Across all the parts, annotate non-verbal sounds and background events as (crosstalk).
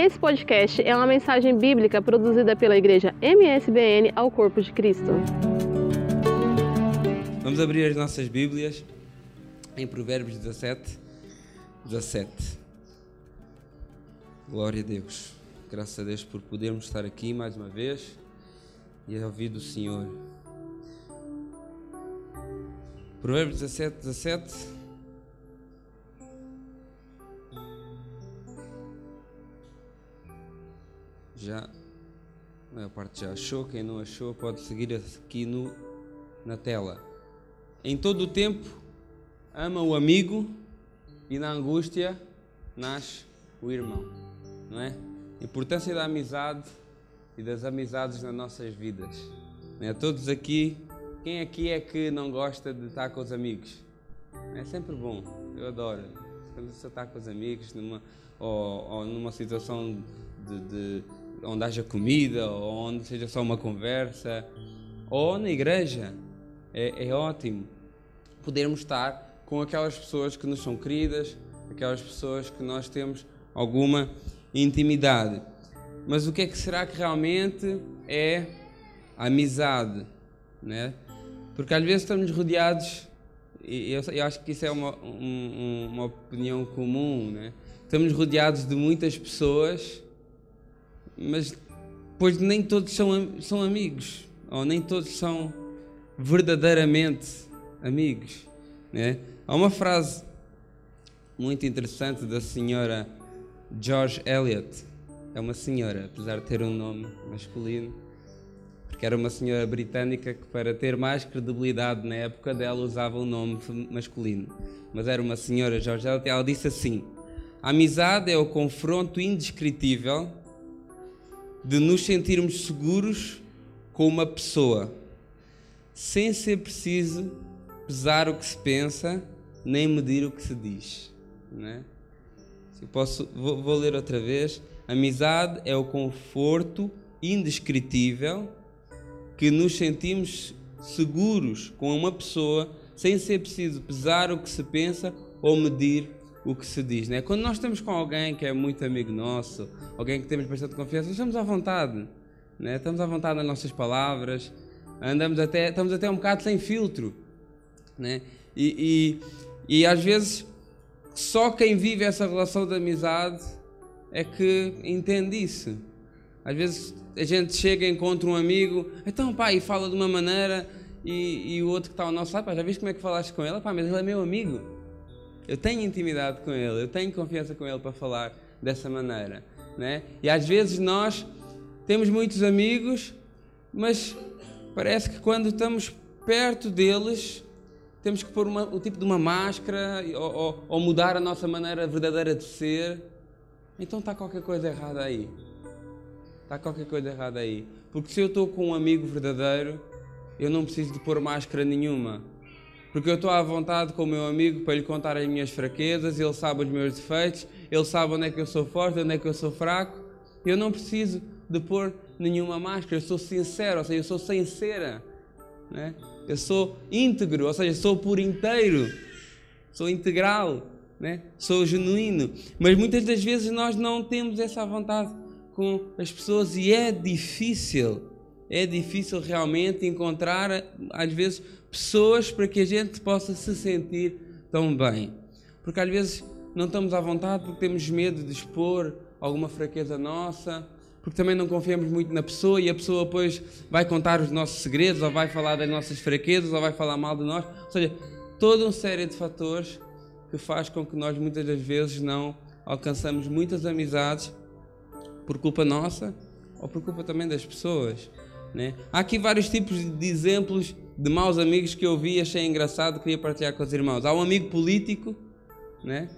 Esse podcast é uma mensagem bíblica produzida pela igreja MSBN ao Corpo de Cristo. Vamos abrir as nossas Bíblias em Provérbios 17, 17. Glória a Deus. Graças a Deus por podermos estar aqui mais uma vez e ouvir do Senhor. Provérbios 17, 17. Já, a maior parte já achou, quem não achou pode seguir aqui no, na tela. Em todo o tempo, ama o amigo e na angústia nasce o irmão, não é? Importância da amizade e das amizades nas nossas vidas. É? Todos aqui, quem aqui é que não gosta de estar com os amigos? É sempre bom, eu adoro. Quando você está com os amigos numa, ou, ou numa situação de, de, onde haja comida, ou onde seja só uma conversa, ou na igreja, é, é ótimo podermos estar com aquelas pessoas que nos são queridas, aquelas pessoas que nós temos alguma intimidade. Mas o que é que será que realmente é a amizade? Né? Porque às vezes estamos rodeados, e eu, eu acho que isso é uma, um, uma opinião comum, né? estamos rodeados de muitas pessoas, mas pois nem todos são, são amigos, ou nem todos são verdadeiramente amigos. Né? Há uma frase muito interessante da senhora George Eliot, é uma senhora, apesar de ter um nome masculino, porque era uma senhora britânica que, para ter mais credibilidade na época dela, usava um nome masculino. Mas era uma senhora, George Eliot, ela disse assim: A amizade é o confronto indescritível de nos sentirmos seguros com uma pessoa, sem ser preciso pesar o que se pensa, nem medir o que se diz. Não é? Eu posso, vou, vou ler outra vez. Amizade é o conforto indescritível que nos sentimos seguros com uma pessoa sem ser preciso pesar o que se pensa ou medir o que se diz. Né? Quando nós estamos com alguém que é muito amigo nosso, alguém que temos bastante confiança, estamos à vontade. Né? Estamos à vontade nas nossas palavras, andamos até, estamos até um bocado sem filtro. Né? E, e, e às vezes só quem vive essa relação de amizade é que entende isso. Às vezes a gente chega encontra um amigo, então pá, e fala de uma maneira, e, e o outro que está ao nosso lado, pá, já viste como é que falaste com ele? Pá, mas ele é meu amigo. Eu tenho intimidade com ele, eu tenho confiança com ele para falar dessa maneira. Né? E às vezes nós temos muitos amigos, mas parece que quando estamos perto deles, temos que pôr uma, o tipo de uma máscara ou, ou, ou, mudar a nossa maneira verdadeira de ser. Então está qualquer coisa errada aí. Está qualquer coisa errada aí. Porque se eu estou com um amigo verdadeiro, eu não preciso de pôr máscara nenhuma. Porque eu estou à vontade com o meu amigo para lhe contar as minhas fraquezas, ele sabe os meus defeitos, ele sabe onde é que eu sou forte, onde é que eu sou fraco. Eu não preciso de pôr nenhuma máscara, eu sou sincero, ou seja, eu sou sincera. Né? Eu sou íntegro, ou seja, sou por inteiro, sou integral, né? sou genuíno. Mas muitas das vezes nós não temos essa vontade com as pessoas e é difícil, é difícil realmente encontrar, às vezes, pessoas para que a gente possa se sentir tão bem. Porque às vezes não estamos à vontade porque temos medo de expor alguma fraqueza nossa porque também não confiamos muito na pessoa e a pessoa depois vai contar os nossos segredos, ou vai falar das nossas fraquezas, ou vai falar mal de nós. Ou seja, toda uma série de fatores que faz com que nós muitas das vezes não alcançamos muitas amizades por culpa nossa ou por culpa também das pessoas. Né? Há aqui vários tipos de exemplos de maus amigos que eu vi achei engraçado, queria partilhar com os irmãos. Há um amigo político, né?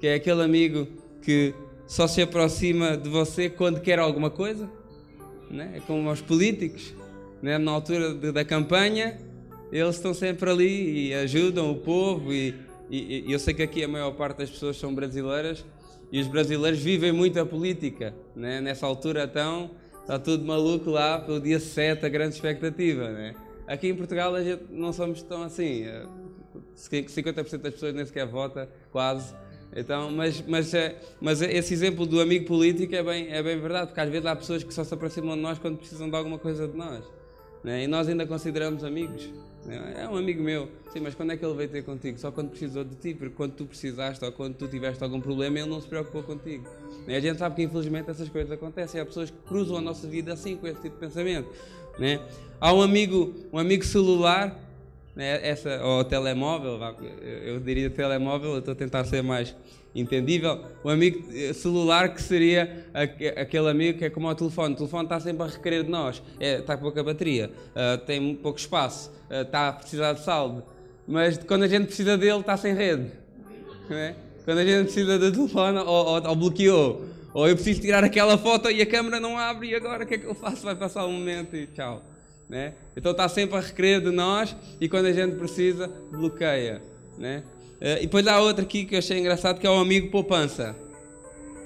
que é aquele amigo que só se aproxima de você quando quer alguma coisa, né? é como os políticos, né? na altura de, da campanha, eles estão sempre ali e ajudam o povo. E, e, e, eu sei que aqui a maior parte das pessoas são brasileiras e os brasileiros vivem muito a política. Né? Nessa altura, então, está tudo maluco lá pelo dia 7, a grande expectativa. Né? Aqui em Portugal a gente não somos tão assim. 50% das pessoas nem sequer vota, quase Então, mas, mas, é, mas esse exemplo do amigo político é bem, é bem verdade, porque às vezes há pessoas que só se aproximam de nós quando precisam de alguma coisa de nós. Né? E nós ainda consideramos amigos. Né? É um amigo meu. Sim, mas quando é que ele veio ter contigo? Só quando precisou de ti, porque quando tu precisaste ou quando tu tiveste algum problema, ele não se preocupou contigo. Né? A gente sabe que infelizmente essas coisas acontecem. Há pessoas que cruzam a nossa vida assim, com esse tipo de pensamento. Né? Há um amigo, um amigo celular né, essa, ou telemóvel, eu diria telemóvel, estou a tentar ser mais entendível. O amigo eh, celular que seria aquele amigo que é como o telefone. O telefone está sempre a requerer de nós. É, está com pouca bateria, uh, tem pouco espaço, uh, está a precisar de saldo. Mas quando a gente precisa dele, está sem rede. É? Quando a gente precisa do telefone, ou, ou, ou, bloqueou. Ou eu preciso tirar aquela foto e a câmera não abre e agora o que é que eu faço? Vai passar um momento e tchau. Né? Então está sempre a requerer de nós e quando a gente precisa, bloqueia. Né? Eh, e depois há outro aqui que eu achei engraçado que é o amigo poupança.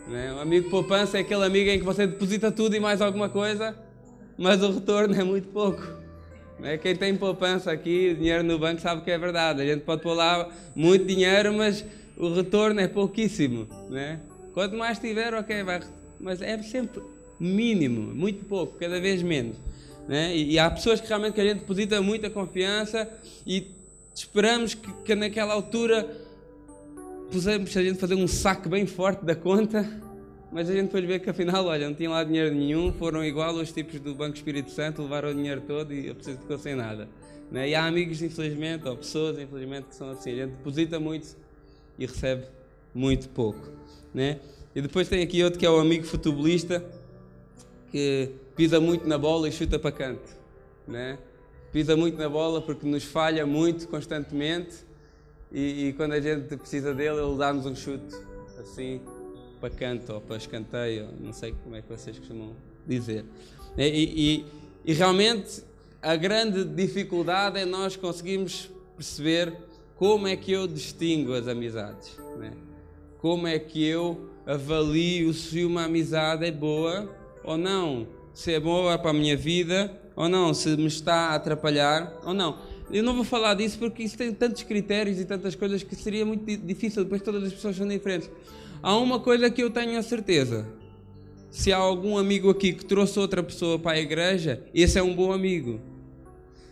Né? O amigo poupança é aquele amigo em que você deposita tudo e mais alguma coisa, mas o retorno é muito pouco. Né? Quem tem poupança aqui, dinheiro no banco, sabe que é verdade. A gente pode pôr lá muito dinheiro, mas o retorno é pouquíssimo. Né? Quanto mais tiver, ok, vai. Mas é sempre mínimo, muito pouco, cada vez menos. Né? E, e, há pessoas que realmente que a gente deposita muita confiança e esperamos que, que naquela altura pusemos a gente fazer um saque bem forte da conta, mas a gente depois vê que afinal, olha, não tinha lá dinheiro nenhum, foram igual aos tipos do Banco Espírito Santo, levaram o dinheiro todo e a pessoa ficou sem nada. Né? E há amigos, infelizmente, ou pessoas, infelizmente, que são assim, a gente deposita muito e recebe muito pouco. Né? E depois tem aqui outro que é o amigo futebolista, que pisa muito na bola e chuta para canto, né? Pisa muito na bola porque nos falha muito constantemente e, e quando a gente precisa dele, ele dá-nos um chute assim para canto ou para escanteio, não sei como é que vocês costumam dizer. E, e, e realmente a grande dificuldade é nós conseguirmos perceber como é que eu distingo as amizades, né? Como é que eu avalio se uma amizade é boa ou não se é boa para a minha vida ou não, se me está a atrapalhar ou não. Eu não vou falar disso porque isso tem tantos critérios e tantas coisas que seria muito difícil, depois todas as pessoas são diferentes. Há uma coisa que eu tenho a certeza: se há algum amigo aqui que trouxe outra pessoa para a igreja, esse é um bom amigo.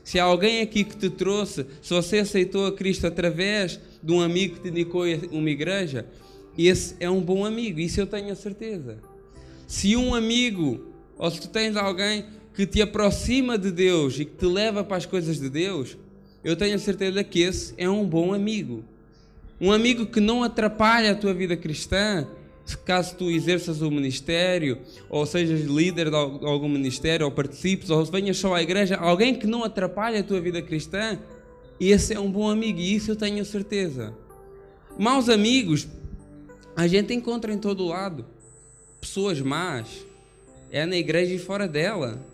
Se há alguém aqui que te trouxe, se você aceitou a Cristo através de um amigo que te indicou uma igreja, esse é um bom amigo, isso eu tenho a certeza. Se um amigo ou se tu tens alguém que te aproxima de Deus e que te leva para as coisas de Deus, eu tenho a certeza que esse é um bom amigo. Um amigo que não atrapalha a tua vida cristã, caso tu exerças o ministério, ou sejas líder de algum ministério, ou participes, ou venhas só à igreja, alguém que não atrapalha a tua vida cristã, esse é um bom amigo, e isso eu tenho a certeza. Maus amigos, a gente encontra em todo lado. Pessoas más, é na igreja e fora dela.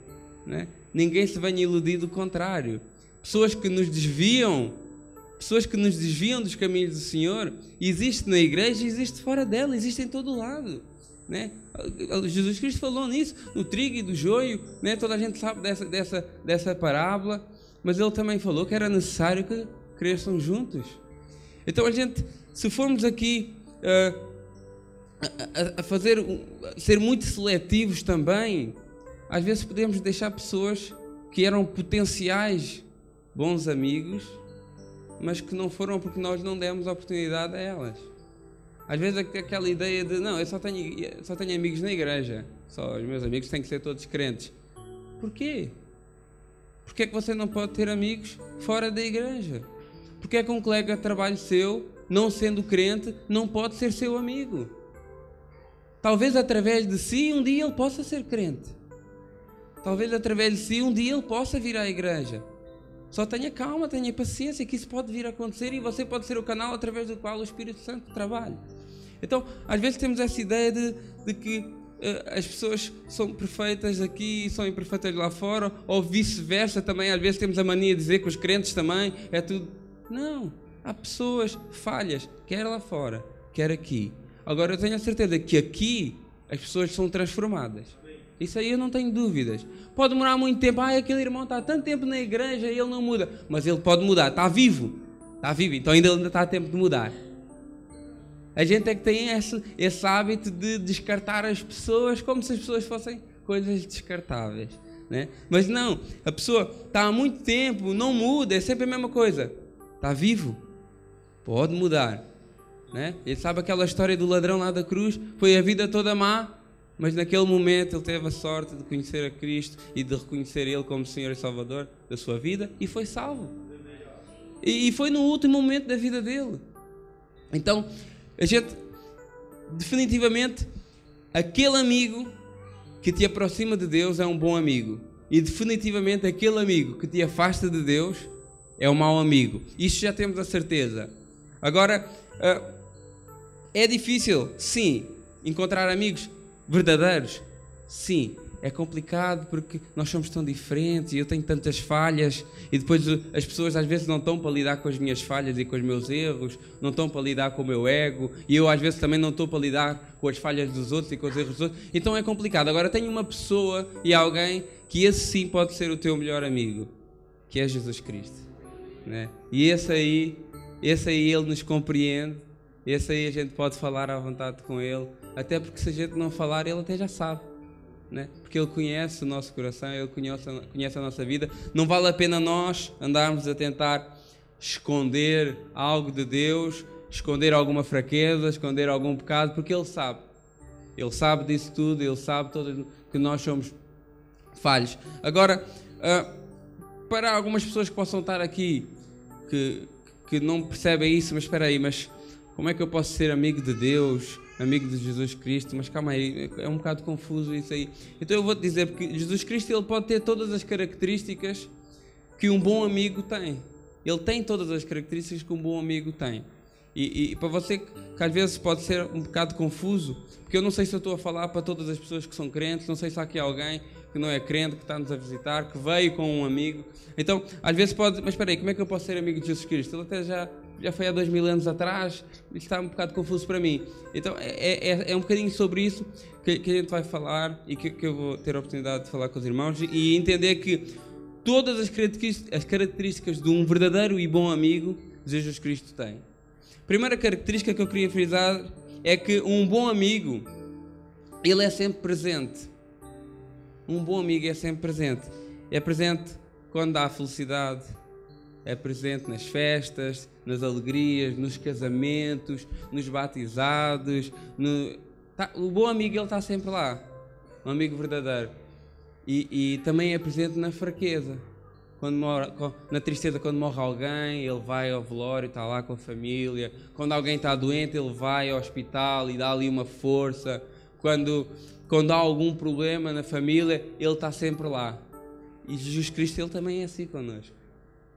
Né? Ninguém se venha iludir do contrário. Pessoas que nos desviam, pessoas que nos desviam dos caminhos do Senhor, existe na igreja existe fora dela, existe em todo lado. Né? Jesus Cristo falou nisso, no trigo e do joio, né? toda a gente sabe dessa, dessa, dessa parábola, mas ele também falou que era necessário que cresçam juntos. Então a gente, se formos aqui uh, a, a fazer a ser muito seletivos também. Às vezes podemos deixar pessoas que eram potenciais bons amigos, mas que não foram porque nós não demos oportunidade a elas. Às vezes aquela ideia de não, eu só tenho, só tenho amigos na igreja, só os meus amigos têm que ser todos crentes. Porquê? Porquê é que você não pode ter amigos fora da igreja? Porquê é que um colega de trabalho seu, não sendo crente, não pode ser seu amigo? Talvez através de si um dia ele possa ser crente. Talvez através de si um dia ele possa vir à igreja. Só tenha calma, tenha paciência, que isso pode vir a acontecer e você pode ser o canal através do qual o Espírito Santo trabalha. Então, às vezes temos essa ideia de, de que uh, as pessoas são perfeitas aqui e são imperfeitas lá fora, ou vice-versa também. Às vezes temos a mania de dizer que os crentes também é tudo. Não, há pessoas falhas, quer lá fora, quer aqui. Agora eu tenho a certeza que aqui as pessoas são transformadas. Isso aí eu não tenho dúvidas. Pode demorar muito tempo. Ah, aquele irmão está há tanto tempo na igreja e ele não muda. Mas ele pode mudar. Está vivo. Está vivo. Então ainda, ainda está a tempo de mudar. A gente é que tem esse, esse hábito de descartar as pessoas como se as pessoas fossem coisas descartáveis. Né? Mas não, a pessoa está há muito tempo, não muda, é sempre a mesma coisa. Está vivo, pode mudar. Né? Ele sabe aquela história do ladrão lá da cruz, foi a vida toda má, mas naquele momento ele teve a sorte de conhecer a Cristo e de reconhecer Ele como Senhor e Salvador da sua vida e foi salvo. E, e foi no último momento da vida dele. Então, a gente, definitivamente, aquele amigo que te aproxima de Deus é um bom amigo. E definitivamente aquele amigo que te afasta de Deus é um mau amigo. Isso já temos a certeza. Agora, ah, é difícil, sim, encontrar amigos verdadeiros? Sim, é complicado porque nós somos tão diferentes e eu tenho tantas falhas e depois as pessoas às vezes não estão para lidar com as minhas falhas e com os meus erros, não estão para lidar com o meu ego e eu às vezes também não estou para lidar com as falhas dos outros e com os erros dos outros. Então é complicado. Agora tenho uma pessoa e alguém que esse sim pode ser o teu melhor amigo, que é Jesus Cristo. Né? E esse aí, esse aí ele nos compreende, esse aí a gente pode falar à vontade com ele até porque se a gente não falar, ele até já sabe. Né? Porque ele conhece o nosso coração, ele conhece, conhece a nossa vida. Não vale a pena nós andarmos a tentar esconder algo de Deus, esconder alguma fraqueza, esconder algum pecado, porque ele sabe. Ele sabe disso tudo, ele sabe que nós somos falhos. Agora, uh, para algumas pessoas que possam estar aqui que, que não percebem isso, mas espera aí, mas como é que eu posso ser amigo de Deus? amigo de Jesus Cristo, mas calma aí, é um bocado confuso isso aí. Então eu vou te dizer, porque Jesus Cristo ele pode ter todas as características que um bom amigo tem. Ele tem todas as características que um bom amigo tem. E, e, para você que às vezes pode ser um bocado confuso, porque eu não sei se eu estou a falar para todas as pessoas que são crentes, não sei se há aqui alguém que não é crente, que está-nos a visitar, que veio com um amigo. Então, às vezes pode, mas espera aí, como é que eu posso ser amigo de Jesus Cristo? Ele até já já foi há dois mil anos atrás, está um bocado confuso para mim. Então é, é, é um bocadinho sobre isso que, que, a gente vai falar e que, que, eu vou ter a oportunidade de falar com os irmãos e entender que todas as características, as características de um verdadeiro e bom amigo Jesus Cristo tem. Primeira característica que eu queria frisar é que um bom amigo ele é sempre presente. Um bom amigo é sempre presente. É presente quando há felicidade, é presente nas festas, nas alegrias, nos casamentos, nos batizados. No... Tá, o bom amigo ele está sempre lá, um amigo verdadeiro. E, e, também é presente na fraqueza. Quando mora, na tristeza, quando morre alguém, ele vai ao velório, está lá com a família. Quando alguém está doente, ele vai ao hospital e dá ali uma força. Quando, quando há algum problema na família, ele está sempre lá. E Jesus Cristo ele também é assim connosco.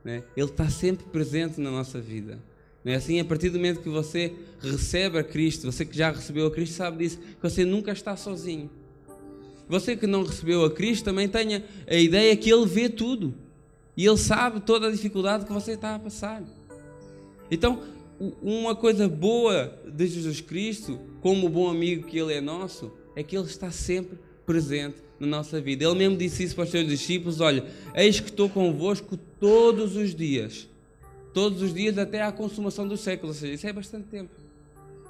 Né? Ele está sempre presente na nossa vida. É assim? A partir do momento que você recebe a Cristo, você que já recebeu a Cristo, sabe disso, que você nunca está sozinho. Você que não recebeu a Cristo também tenha a ideia que Ele vê tudo. E Ele sabe toda a dificuldade que você está a passar. Então, uma coisa boa de Jesus Cristo, como o bom amigo que Ele é nosso, é que Ele está sempre presente na nossa vida. Ele mesmo disse isso para os seus discípulos: Olha, eis que estou convosco todos os dias. Todos os dias até à consumação dos séculos. Ou seja, isso é bastante tempo.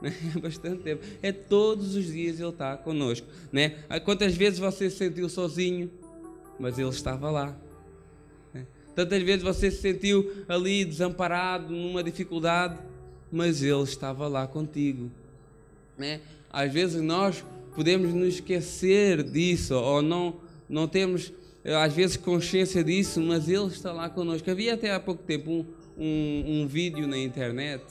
(laughs) É bastante tempo. É todos os dias Ele está conosco. Né? Quantas vezes você se sentiu sozinho, mas Ele estava lá. Né? Tantas vezes você se sentiu ali desamparado, numa dificuldade, mas Ele estava lá contigo. Né? Às vezes nós podemos nos esquecer disso ou não, não temos às vezes consciência disso, mas Ele está lá connosco. Havia até há pouco tempo um, um, um vídeo na internet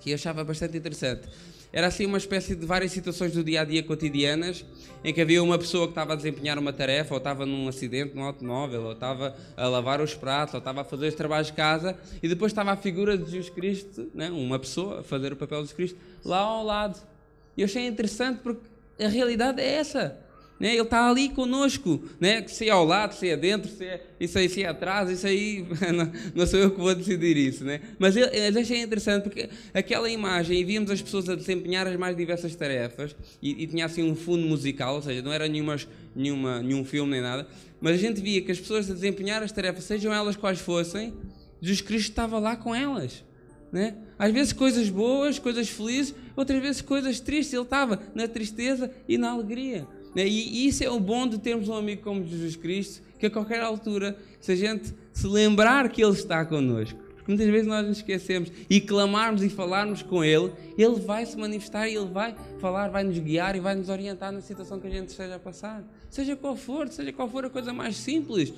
que eu achava bastante interessante. Era assim uma espécie de várias situações do dia a dia cotidianas em que havia uma pessoa que estava a desempenhar uma tarefa, ou estava num acidente no automóvel, ou estava a lavar os pratos, ou estava a fazer os trabalhos de casa, e depois estava a figura de Jesus Cristo, né? uma pessoa a fazer o papel de Jesus Cristo, lá ao lado. E eu achei interessante porque a realidade é essa. Né? Ele está ali conosco, né? se é ao lado, se é dentro, se é, isso aí se é atrás, isso aí (laughs) não, não sou eu que vou decidir isso. Né? Mas eu, eu achei interessante porque aquela imagem, e víamos as pessoas a desempenhar as mais diversas tarefas, e, e tinha assim um fundo musical, ou seja, não era nenhumas, nenhuma, nenhum filme nem nada, mas a gente via que as pessoas a desempenhar as tarefas, sejam elas quais fossem, Jesus Cristo estava lá com elas. Né? Às vezes coisas boas, coisas felizes, outras vezes coisas tristes. Ele estava na tristeza e na alegria. Né? E isso é o bom de termos um amigo como Jesus Cristo, que a qualquer altura, se a gente se lembrar que Ele está connosco, porque muitas vezes nós nos esquecemos e clamarmos e falarmos com Ele, Ele vai se manifestar e Ele vai falar, vai nos guiar e vai nos orientar na situação que a gente esteja a passar. Seja qual for, seja qual for a coisa mais simples.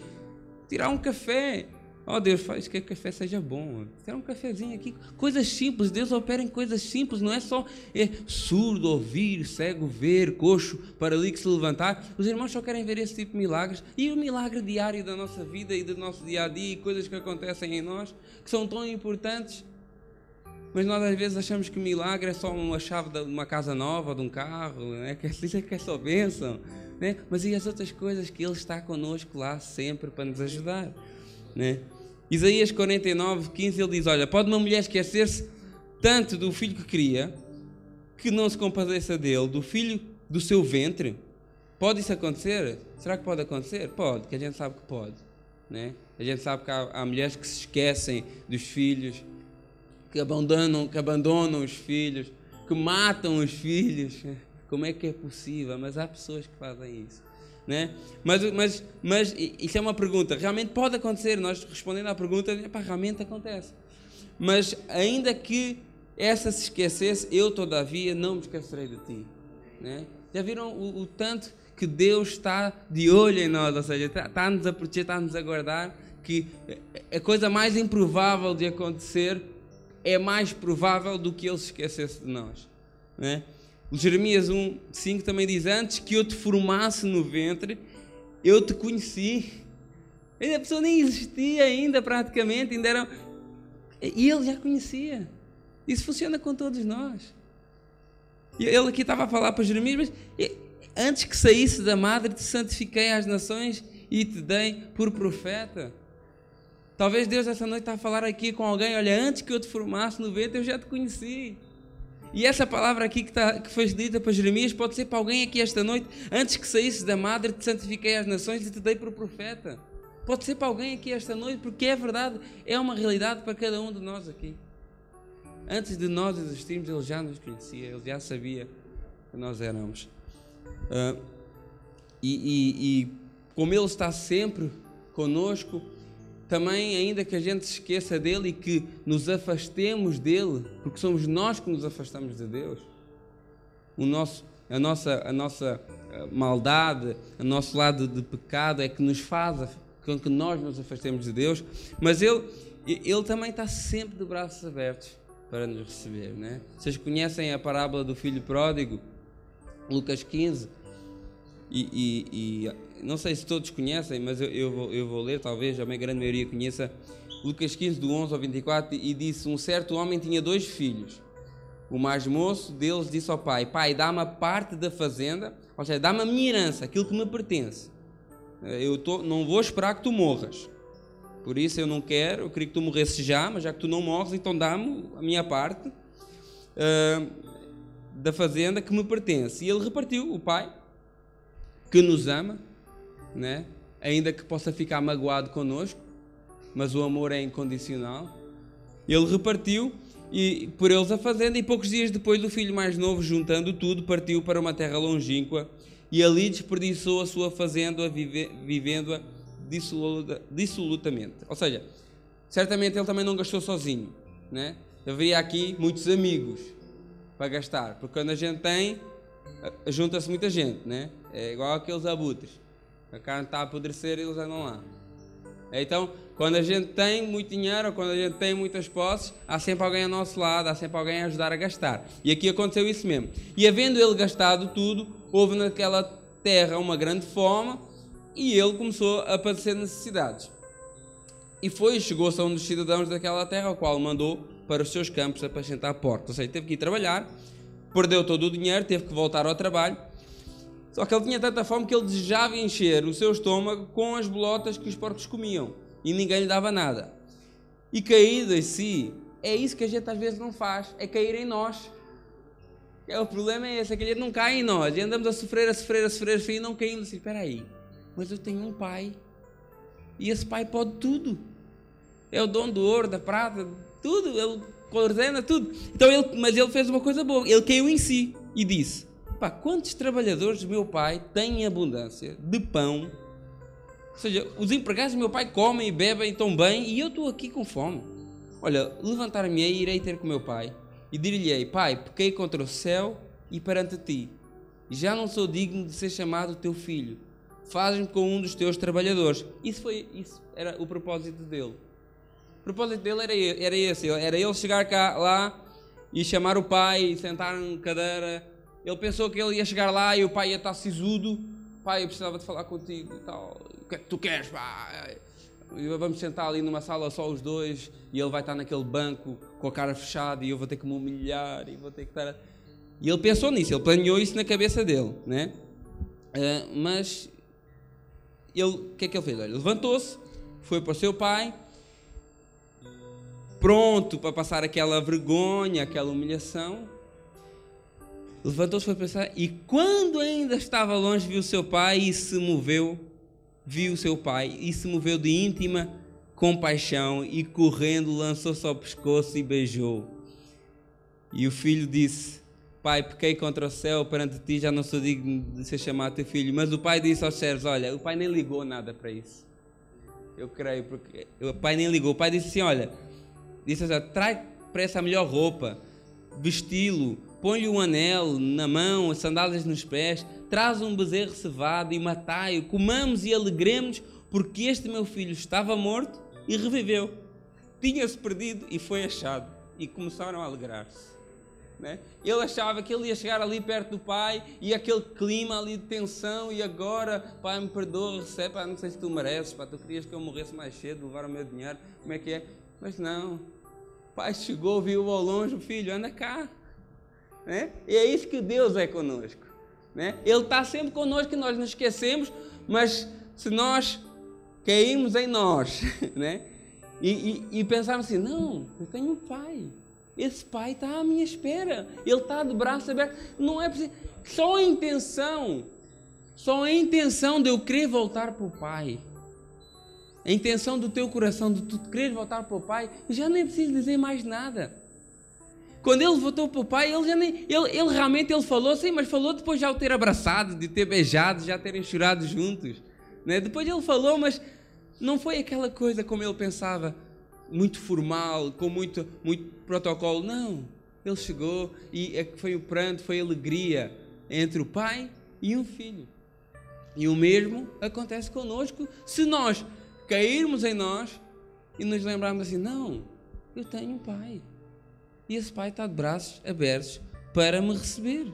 Tirar um café, Oh, Deus, faz que o café seja bom. Quer um cafezinho aqui. Coisas simples. Deus opera em coisas simples. Não é só é, surdo ouvir, cego ver, coxo, paralítico se levantar. Os irmãos só querem ver esse tipo de milagres. E o milagre diário da nossa vida e do nosso dia a dia e coisas que acontecem em nós que são tão importantes. Mas nós às vezes achamos que o milagre é só uma chave de uma casa nova, de um carro, né? que é, que é só bênção. Né? Mas e as outras coisas que Ele está conosco lá sempre para nos ajudar? Né? Isaías 49, 15, ele diz: Olha, pode uma mulher esquecer-se tanto do filho que cria, que não se compadeça dele, do filho do seu ventre? Pode isso acontecer? Será que pode acontecer? Pode, que a gente sabe que pode. Né? A gente sabe que há, há mulheres que se esquecem dos filhos, que abandonam, que abandonam os filhos, que matam os filhos. Como é que é possível? Mas há pessoas que fazem isso. Né? Mas, mas, mas isso é uma pergunta. Realmente pode acontecer. Nós respondendo à pergunta, epá, realmente acontece. Mas ainda que essa se esquecesse, eu todavia não me esquecerei de ti. Né? Já viram o, o, tanto que Deus está de olho em nós, ou seja, está-nos a proteger, está-nos a guardar, que a coisa mais improvável de acontecer é mais provável do que Ele se esquecesse de nós. Né? Jeremias 1, 5 também diz: Antes que eu te formasse no ventre, eu te conheci. A pessoa nem existia ainda, praticamente, ainda era. E ele já conhecia. Isso funciona com todos nós. Ele aqui estava a falar para Jeremias, mas antes que saísse da madre, te santifiquei às nações e te dei por profeta. Talvez Deus essa noite está a falar aqui com alguém: olha, antes que eu te formasse no ventre, eu já te conheci. E essa palavra aqui que, tá, que foi dita para Jeremias pode ser para alguém aqui esta noite. Antes que saísse da madre, te santifiquei as nações e te dei o profeta. Pode ser para alguém aqui esta noite, porque é verdade, é uma realidade para cada um de nós aqui. Antes de nós existirmos, Ele já nos conhecia, Ele já sabia que nós éramos. Uh, e, e, e como Ele está sempre conosco, também, ainda que a gente se esqueça dele e que nos afastemos dele, porque somos nós que nos afastamos de Deus, o nosso, a, nossa, a nossa eh, maldade, o nosso lado de pecado é que nos faz com que nós nos afastemos de Deus, mas ele, ele também está sempre de braços abertos para nos receber. Né? Vocês conhecem a parábola do filho pródigo, Lucas 15, e, e, e não sei se todos conhecem, mas eu, eu, vou, eu vou ler, talvez a minha grande maioria conheça, Lucas 15, do 11 ao 24, e disse: Um certo homem tinha dois filhos. O mais moço deles disse ao pai: Pai, dá-me a parte da fazenda, ou seja, dá-me a minha herança, aquilo que me pertence. Eu tô, não vou esperar que tu morras. Por isso eu não quero, eu queria que tu morresses já, mas já que tu não morres, então dá-me a minha parte uh, da fazenda que me pertence. E ele repartiu, o pai, que nos ama, né? ainda que possa ficar magoado connosco, mas o amor é incondicional. Ele repartiu e por eles a fazenda, e poucos dias depois o filho mais novo, juntando tudo, partiu para uma terra longínqua e ali desperdiçou a sua fazenda, vivendo-a dissolutamente. Ou seja, certamente ele também não gastou sozinho, né? Haveria aqui muitos amigos para gastar, porque quando a gente tem, junta-se muita gente, né? É igual aqueles abutres. A carne está a apodrecer e eles andam lá. Então, quando a gente tem muito dinheiro, quando a gente tem muitas posses, há sempre alguém ao nosso lado, há sempre alguém a ajudar a gastar. E aqui aconteceu isso mesmo. E havendo ele gastado tudo, houve naquela terra uma grande fome e ele começou a padecer necessidades. E foi e chegou-se a um dos cidadãos daquela terra, ao qual mandou para os seus campos apacentar porcos. Ou seja, teve que ir trabalhar, perdeu todo o dinheiro, teve que voltar ao trabalho só que ele tinha tanta fome que ele desejava encher o seu estômago com as bolotas que os porcos comiam e ninguém lhe dava nada. E caído em si, é isso que a gente às vezes não faz, é cair em nós. É, o problema é esse, é que a gente não cai em nós, e andamos a sofrer, a sofrer, a sofrer, a sofrer e não caindo assim, espera aí, mas eu tenho um pai, e esse pai pode tudo. É o dono do ouro, da prata, tudo. Ele coordena tudo. Então ele, mas ele fez uma coisa boa, ele caiu em si e disse: Pá, quantos trabalhadores do meu pai têm abundância de pão? Ou seja, os empregados do meu pai comem e bebem tão bem e eu estou aqui com fome. Olha, levantar-me-ei e irei ter com meu pai e dir-lhe-ei: Pai, pequei contra o céu e perante ti. Já não sou digno de ser chamado teu filho. Faz-me com um dos teus trabalhadores. Isso foi, isso era o propósito dele. O propósito dele era, era esse: era ele chegar cá, lá e chamar o pai, e sentar em cadeira ele pensou que ele ia chegar lá e o pai ia estar sisudo. Pai, eu precisava de falar contigo e tal. O que é que tu queres, pá? Vamos sentar ali numa sala só os dois e ele vai estar naquele banco com a cara fechada e eu vou ter que me humilhar e vou ter que estar. E ele pensou nisso, ele planeou isso na cabeça dele, né? Uh, mas ele, o que é que ele fez? Ele levantou-se, foi para o seu pai, pronto para passar aquela vergonha, aquela humilhação, Levantou-se foi pensar, e quando ainda estava longe, viu seu pai e se moveu, viu seu pai e se moveu de íntima compaixão e correndo lançou-se ao pescoço e beijou. E o filho disse: Pai, pequei contra o céu perante ti, já não sou digno de ser chamado teu filho. Mas o pai disse aos servos: Olha, o pai nem ligou nada para isso. Eu creio, porque o pai nem ligou. O pai disse assim: Olha, disse assim, traz para essa melhor roupa, vesti-lo, põe-lhe um anel na mão, as sandálias nos pés, traz um bezerro cevado e matai-o, comamos e alegremos, porque este meu filho estava morto e reviveu. Tinha-se perdido e foi achado. E começaram a alegrar-se. Né? Ele achava que ele ia chegar ali perto do pai e aquele clima ali de tensão e agora, pai, me perdoa, recebe, não sei se tu mereces, tu querias que eu morresse mais cedo, levar o meu dinheiro, como é que é? Mas não, pai chegou, viu ao longe o filho, anda cá, né? E é isso que Deus é conosco. Né? Ele está sempre conosco e nós nos esquecemos, mas se nós caímos em nós (laughs) né? e, e, e pensarmos assim: não, eu tenho um pai. Esse pai está à minha espera. Ele está de braços abertos. Não é preciso. Só a intenção, só a intenção de eu querer voltar para o pai. A intenção do teu coração de tu querer voltar para o pai, já nem preciso dizer mais nada. Quando ele voltou para o pai, ele, já nem, ele, ele realmente ele falou, sim, mas falou depois de já o ter abraçado, de ter beijado, já terem chorado juntos. Né? Depois ele falou, mas não foi aquela coisa como ele pensava, muito formal, com muito, muito protocolo. Não. Ele chegou e é foi o pranto, foi a alegria entre o pai e o filho. E o mesmo acontece conosco se nós cairmos em nós e nos lembrarmos assim: não, eu tenho um pai e esse pai está de braços abertos para me receber.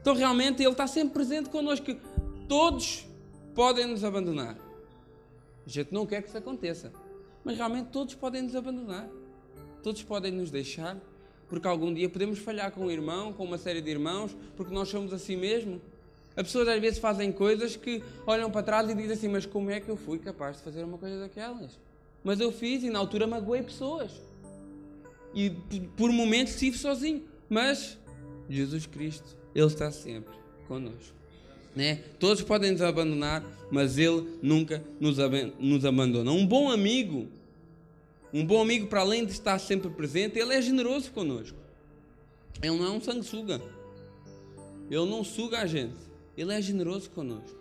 Então realmente ele está sempre presente connosco. Todos podem nos abandonar. A gente não quer que isso aconteça. Mas realmente todos podem nos abandonar. Todos podem nos deixar. Porque algum dia podemos falhar com um irmão, com uma série de irmãos, porque nós somos assim mesmo. As pessoas às vezes fazem coisas que olham para trás e dizem assim: Mas como é que eu fui capaz de fazer uma coisa daquelas? Mas eu fiz e na altura magoei pessoas e por momentos estive sozinho, mas Jesus Cristo, Ele está sempre conosco. Né? Todos podem nos abandonar, mas Ele nunca nos, ab nos abandona. Um bom amigo, um bom amigo, para além de estar sempre presente, Ele é generoso conosco. Ele não é um sanguessuga. Ele não suga a gente. Ele é generoso conosco.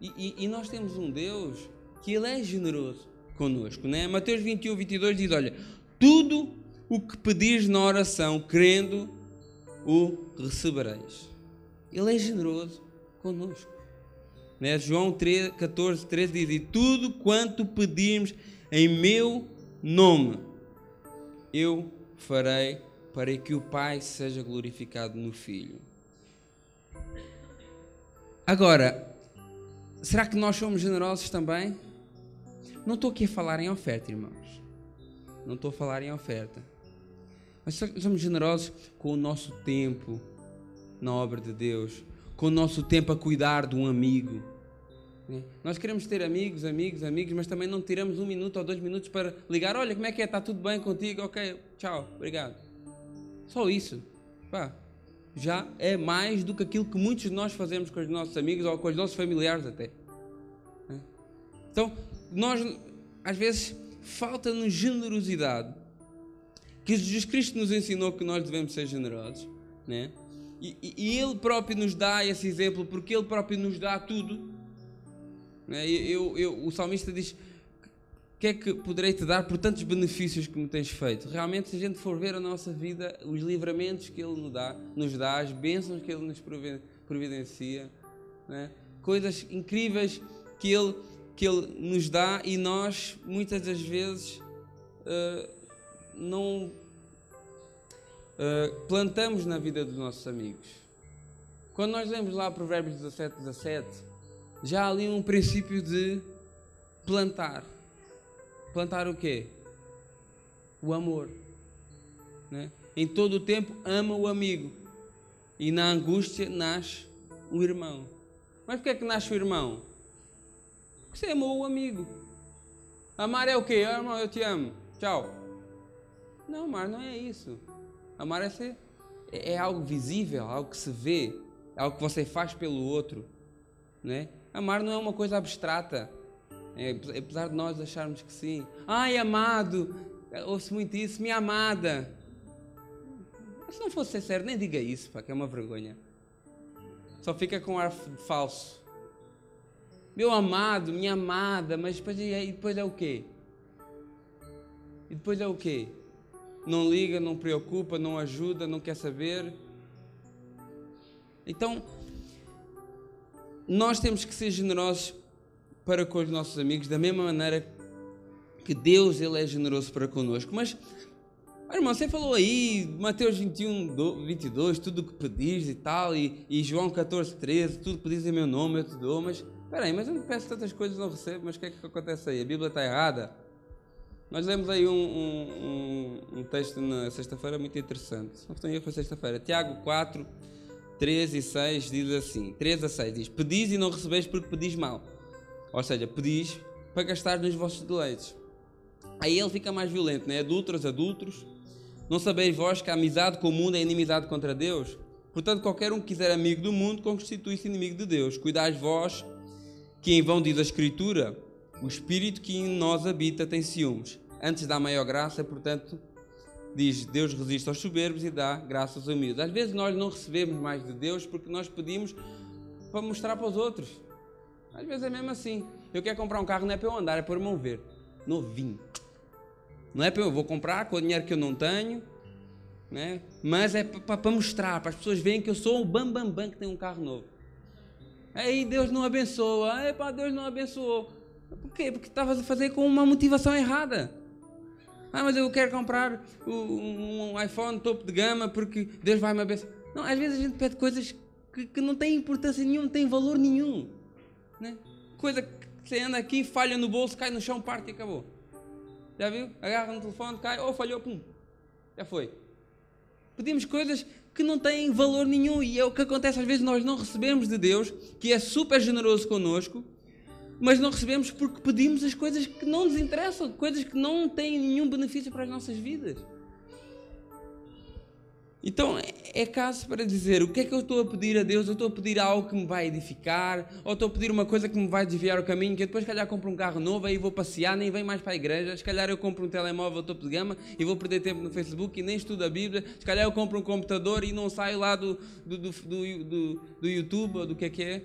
E, e, e, nós temos um Deus que Ele é generoso conosco. Né? Mateus 21, 22 diz: Olha, tudo o que pedis na oração, crendo, o recebereis. Ele é generoso conosco. Né? João 3, 14, 13 diz: E tudo quanto pedirmos em meu nome, eu farei para que o Pai seja glorificado no Filho. Agora, será que nós somos generosos também? Não estou aqui a falar em oferta, irmãos. Não estou a falar em oferta. Mas somos generosos com o nosso tempo na obra de Deus, com o nosso tempo a cuidar de um amigo. Né? Nós queremos ter amigos, amigos, amigos, mas também não tiramos um minuto ou dois minutos para ligar: olha, como é que é? Está tudo bem contigo? Ok, tchau, obrigado. Só isso. Pá, já é mais do que aquilo que muitos de nós fazemos com os nossos amigos ou com os nossos familiares até. Né? Então, nós, às vezes, falta-nos generosidade que Jesus Cristo nos ensinou que nós devemos ser generosos, né? E, e, Ele próprio nos dá esse exemplo, porque Ele próprio nos dá tudo. Né? Eu, eu, o salmista diz: que é que poderei te dar por tantos benefícios que me tens feito? Realmente, se a gente for ver a nossa vida, os livramentos que Ele nos dá, nos dá as bênçãos que Ele nos providencia, né? coisas incríveis que Ele, que Ele nos dá e nós, muitas das vezes, uh, não uh, plantamos na vida dos nossos amigos. Quando nós lemos lá Provérbios 17, 17, já há ali um princípio de plantar. Plantar o quê? O amor. Né? Em todo o tempo ama o amigo. E na angústia nasce o irmão. Mas por que é que nasce o irmão? Porque você amou o amigo. Amar é o quê? Ah, irmão, eu te amo. Tchau. Não, amar não é isso. Amar é, ser, é, é algo visível, algo que se vê, algo que você faz pelo outro. Né? Amar não é uma coisa abstrata. É, apesar de nós acharmos que sim. Ai, amado, ouço muito isso, minha amada. Se não fosse sério, nem diga isso, pá, que é uma vergonha. Só fica com ar falso. Meu amado, minha amada, mas depois, e depois é o quê? E depois é o quê? Não liga, não preocupa, não ajuda, não quer saber. Então, nós temos que ser generosos para com os nossos amigos da mesma maneira que Deus ele é generoso para conosco. Mas, irmão, você falou aí, Mateus 21, 22, tudo o que pedis e tal, e, e João 14, 13, tudo que pedis em meu nome eu te dou, mas, espera aí, mas eu não peço tantas coisas não recebo, mas o que é que acontece aí? A Bíblia está errada? Nós lemos aí um, um, um texto na sexta-feira muito interessante. Não estou foi sexta-feira. Tiago 4, 13 e 6 diz assim: 3 a 6 diz: Pedis e não recebeis porque pedis mal ou seja, pedis para gastar nos vossos deleites. Aí ele fica mais violento, né? Adultos, adultos. Não sabeis vós que a amizade com o mundo é inimizade contra Deus? Portanto, qualquer um que quiser amigo do mundo constitui-se inimigo de Deus. Cuidais vós que em vão diz a Escritura: o Espírito que em nós habita tem ciúmes. Antes dá maior graça, portanto, diz: Deus resiste aos soberbos e dá graça aos humildes. Às vezes nós não recebemos mais de Deus porque nós pedimos para mostrar para os outros. Às vezes é mesmo assim. Eu quero comprar um carro, não é para eu andar, é para o irmão ver. Novinho. Não é para eu vou comprar com o dinheiro que eu não tenho, né? mas é para mostrar, para as pessoas verem que eu sou o bambambam bam, bam, que tem um carro novo. Aí Deus não abençoa. Aí pá, Deus não abençoou. Por quê? Porque estavas a fazer com uma motivação errada. Ah, mas eu quero comprar um, iPhone topo de gama porque Deus vai me abençoar. Não, às vezes a gente pede coisas que, que não têm importância nenhuma, não têm valor nenhum. Né? Coisa que você anda aqui, falha no bolso, cai no chão, parte e acabou. Já viu? Agarra no telefone, cai, ou oh, falhou, pum. Já foi. Pedimos coisas que não têm valor nenhum e é o que acontece às vezes nós não recebemos de Deus, que é super generoso conosco, mas não recebemos porque pedimos as coisas que não nos interessam, coisas que não têm nenhum benefício para as nossas vidas. Então é caso para dizer o que é que eu estou a pedir a Deus? Eu estou a pedir algo que me vai edificar, ou estou a pedir uma coisa que me vai desviar o caminho, que eu depois, se calhar, compro um carro novo e vou passear, nem venho mais para a igreja. Se calhar, eu compro um telemóvel topo de gama e vou perder tempo no Facebook e nem estudo a Bíblia. Se calhar, eu compro um computador e não saio lá do, do, do, do, do YouTube ou do que é que é.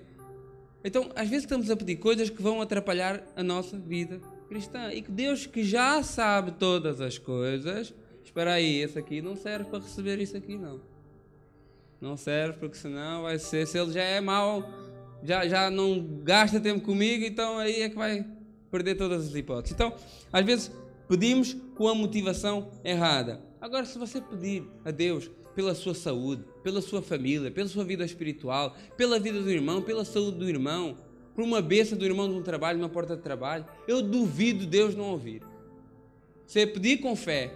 Então, às vezes, estamos a pedir coisas que vão atrapalhar a nossa vida cristã e que Deus, que já sabe todas as coisas espera aí, esse aqui não serve para receber isso aqui, não. Não serve, porque senão vai ser, se ele já é mau, já, já não gasta tempo comigo, então aí é que vai perder todas as hipóteses. Então, às vezes, pedimos com a motivação errada. Agora, se você pedir a Deus pela sua saúde, pela sua família, pela sua vida espiritual, pela vida do irmão, pela saúde do irmão, por uma bênção do irmão de um trabalho, uma porta de trabalho, eu duvido Deus não ouvir. Você pedir com fé,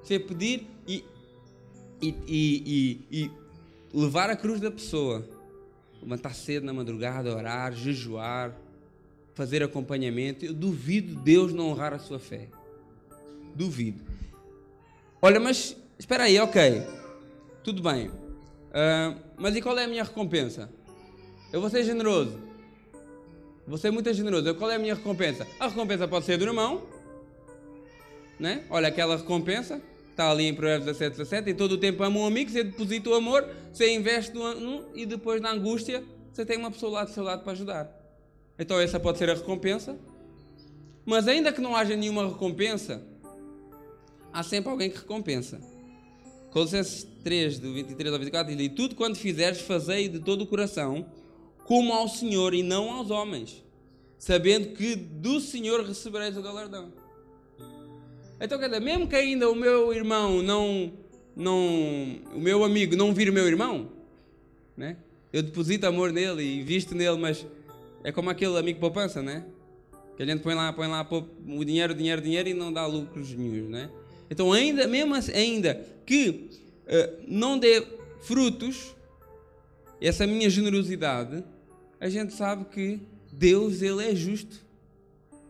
você pedir e, e, e, e, levar a cruz da pessoa. Levantar cedo na madrugada, orar, jejuar, fazer acompanhamento. Eu duvido Deus não honrar a sua fé. Duvido. Olha, mas espera aí, ok. Tudo bem. Uh, mas e qual é a minha recompensa? Eu vou ser generoso. Vou ser muito generoso. Qual é a minha recompensa? A recompensa pode ser do irmão. Né? Olha aquela recompensa está ali em Provérbios 17, 17, em todo o tempo ama um amigo, você deposita o amor, você investe no, e depois na angústia você tem uma pessoa lá do seu lado para ajudar. Então essa pode ser a recompensa. Mas ainda que não haja nenhuma recompensa, há sempre alguém que recompensa. Colossenses 3, do 23 ao 24, diz: E tudo quando fizeres, fazei de todo o coração, como ao Senhor e não aos homens, sabendo que do Senhor recebereis o galardão. Então, quer dizer, mesmo que ainda o meu irmão não, não, o meu amigo não vir o meu irmão, né? Eu deposito amor nele e invisto nele, mas é como aquele amigo poupança, né? Que a gente põe lá, põe lá o dinheiro, dinheiro, dinheiro e não dá lucros nenhum, né? Então, ainda, mesmo assim, ainda que não dê frutos, essa minha generosidade, a gente sabe que Deus, Ele é justo,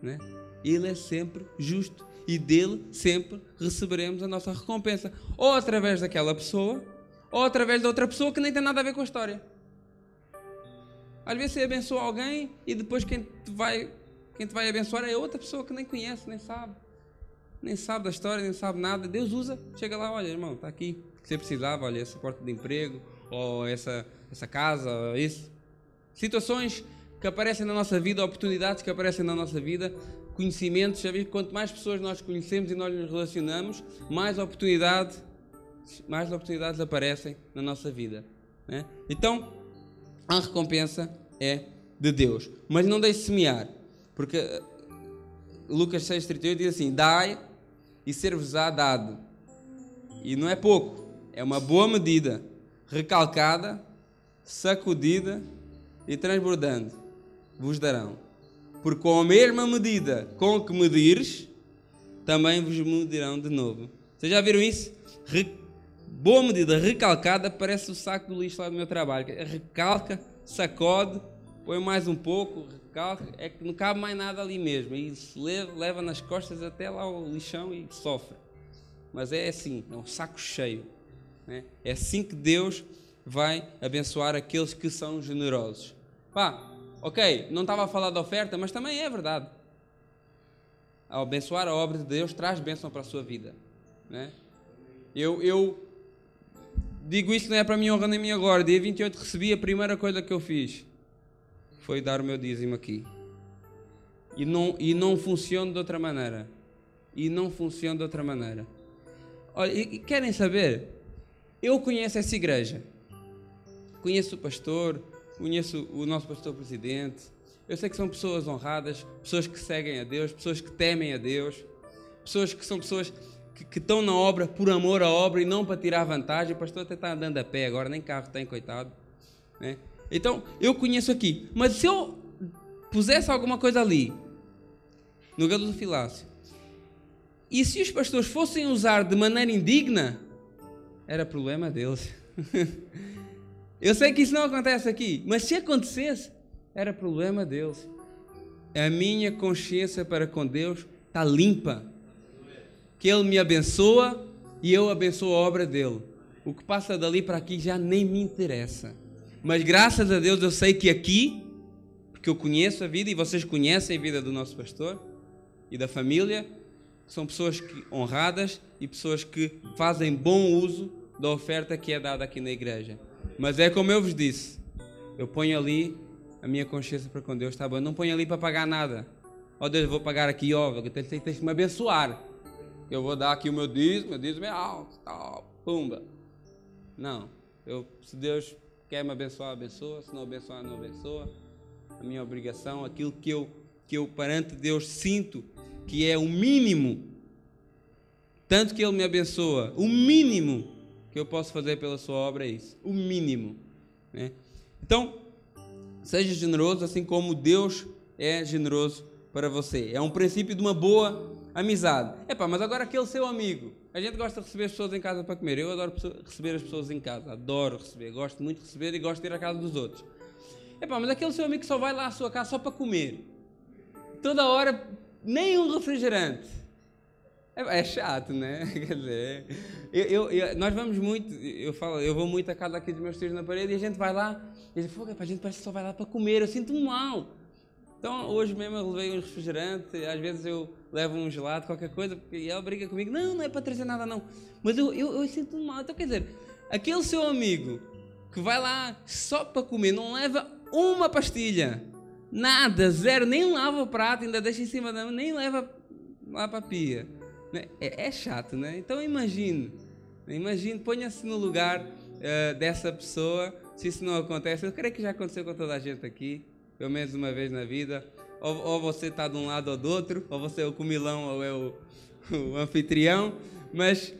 né? Ele é sempre justo e dele sempre receberemos a nossa recompensa. Ou através daquela pessoa, ou através de outra pessoa que nem tem nada a ver com a história. Às vezes você abençoa alguém e depois quem te vai, quem te vai abençoar é outra pessoa que nem conhece, nem sabe. Nem sabe da história, nem sabe nada. Deus usa, chega lá, olha, irmão, está aqui. Que você precisava, olha, essa porta de emprego, ou essa, essa casa, ou isso. Situações que aparecem na nossa vida, oportunidades que aparecem na nossa vida, conhecimentos, que quanto mais pessoas nós conhecemos e nós nos relacionamos, mais oportunidades, mais oportunidades aparecem na nossa vida. Né? Então, a recompensa é de Deus. Mas não deixe semear, porque eh, Lucas 6,38 diz assim: Dai e ser-vos-á dado. E não é pouco, é uma boa medida, recalcada, sacudida e transbordando, vos darão. Porque com a mesma medida com que medires, também vos medirão de novo. Vocês já viram isso? Re... Boa medida, recalcada, parece o saco do lixo lá do meu trabalho. Recalca, sacode, põe mais um pouco, recalca, é que não cabe mais nada ali mesmo. E leva, leva nas costas até lá o lixão e sofre. Mas é assim, é um saco cheio. Né? É assim que Deus vai abençoar aqueles que são generosos. Pá, ok, não estava a falar da oferta, mas também é verdade. Ao abençoar a obra de Deus, traz bênção para a sua vida. Né? Eu, eu digo isto não é para mim honra nem minha glória. Dia 28 recebi a primeira coisa que eu fiz. Foi dar o meu dízimo aqui. E não, e não funciona de outra maneira. E não funciona de outra maneira. Olha, e querem saber? Eu conheço essa igreja. Conheço o pastor, conheço o nosso pastor presidente. Eu sei que são pessoas honradas, pessoas que seguem a Deus, pessoas que temem a Deus, pessoas que são pessoas que, que estão na obra por amor à obra e não para tirar vantagem. O pastor até está andando a pé agora, nem carro tem, coitado. Né? Então, eu conheço aqui. Mas se eu pusesse alguma coisa ali, no gado do filácio, e se os pastores fossem usar de maneira indigna, era problema deles. (laughs) Eu sei que isso não acontece aqui, mas se acontecesse, era problema deles. A minha consciência para com Deus está limpa. Que Ele me abençoa e eu abençoo a obra dele. O que passa dali para aqui já nem me interessa. Mas graças a Deus eu sei que aqui, porque eu conheço a vida e vocês conhecem a vida do nosso pastor e da família, são pessoas que, honradas e pessoas que fazem bom uso da oferta que é dada aqui na igreja. Mas é como eu vos disse, eu ponho ali a minha consciência para com Deus, está bom? Eu não ponho ali para pagar nada. Ó oh, Deus, eu vou pagar aqui, ó, tens, tens, tens que me abençoar. Eu vou dar aqui o meu dízimo, meu dízimo é alto, tal, pumba. Não, eu, se Deus quer me abençoar, abençoa, se não abençoar, não abençoa. A minha obrigação, aquilo que eu, que eu perante Deus sinto que é o mínimo, tanto que Ele me abençoa, o mínimo que eu posso fazer pela sua obra é isso, o mínimo. Né? Então, seja generoso assim como Deus é generoso para você. É um princípio de uma boa amizade. Epá, mas agora aquele seu amigo, a gente gosta de receber as pessoas em casa para comer. Eu adoro receber as pessoas em casa, adoro receber, gosto muito de receber e gosto de ir à casa dos outros. Epá, mas aquele seu amigo que só vai lá à sua casa só para comer, toda hora, nem um refrigerante. É, é chato, né? (laughs) Quer dizer, eu, eu, eu, nós vamos muito, eu falo, eu vou muito a casa aqui dos meus tios na parede e a gente vai lá, e diz, a gente parece que só vai lá para comer, eu sinto-me mal. Então, hoje mesmo eu levei um refrigerante, às vezes eu levo um gelado, qualquer coisa, e ela briga comigo, não, não é para trazer nada não. Mas eu, eu, eu sinto mal. Então quer dizer, aquele seu amigo que vai lá só para comer, não leva uma pastilha, nada, zero, nem lava o prato, ainda deixa em cima da nem leva lá para a pia. Né? É, é, chato, né? Então imagine, imagine, ponha-se no lugar uh, dessa pessoa, se isso não acontece, eu creio que já aconteceu com toda a gente aqui, pelo menos uma vez na vida, ou, ou você está de um lado ou do outro, ou você é o comilão ou é o, (laughs) o anfitrião, mas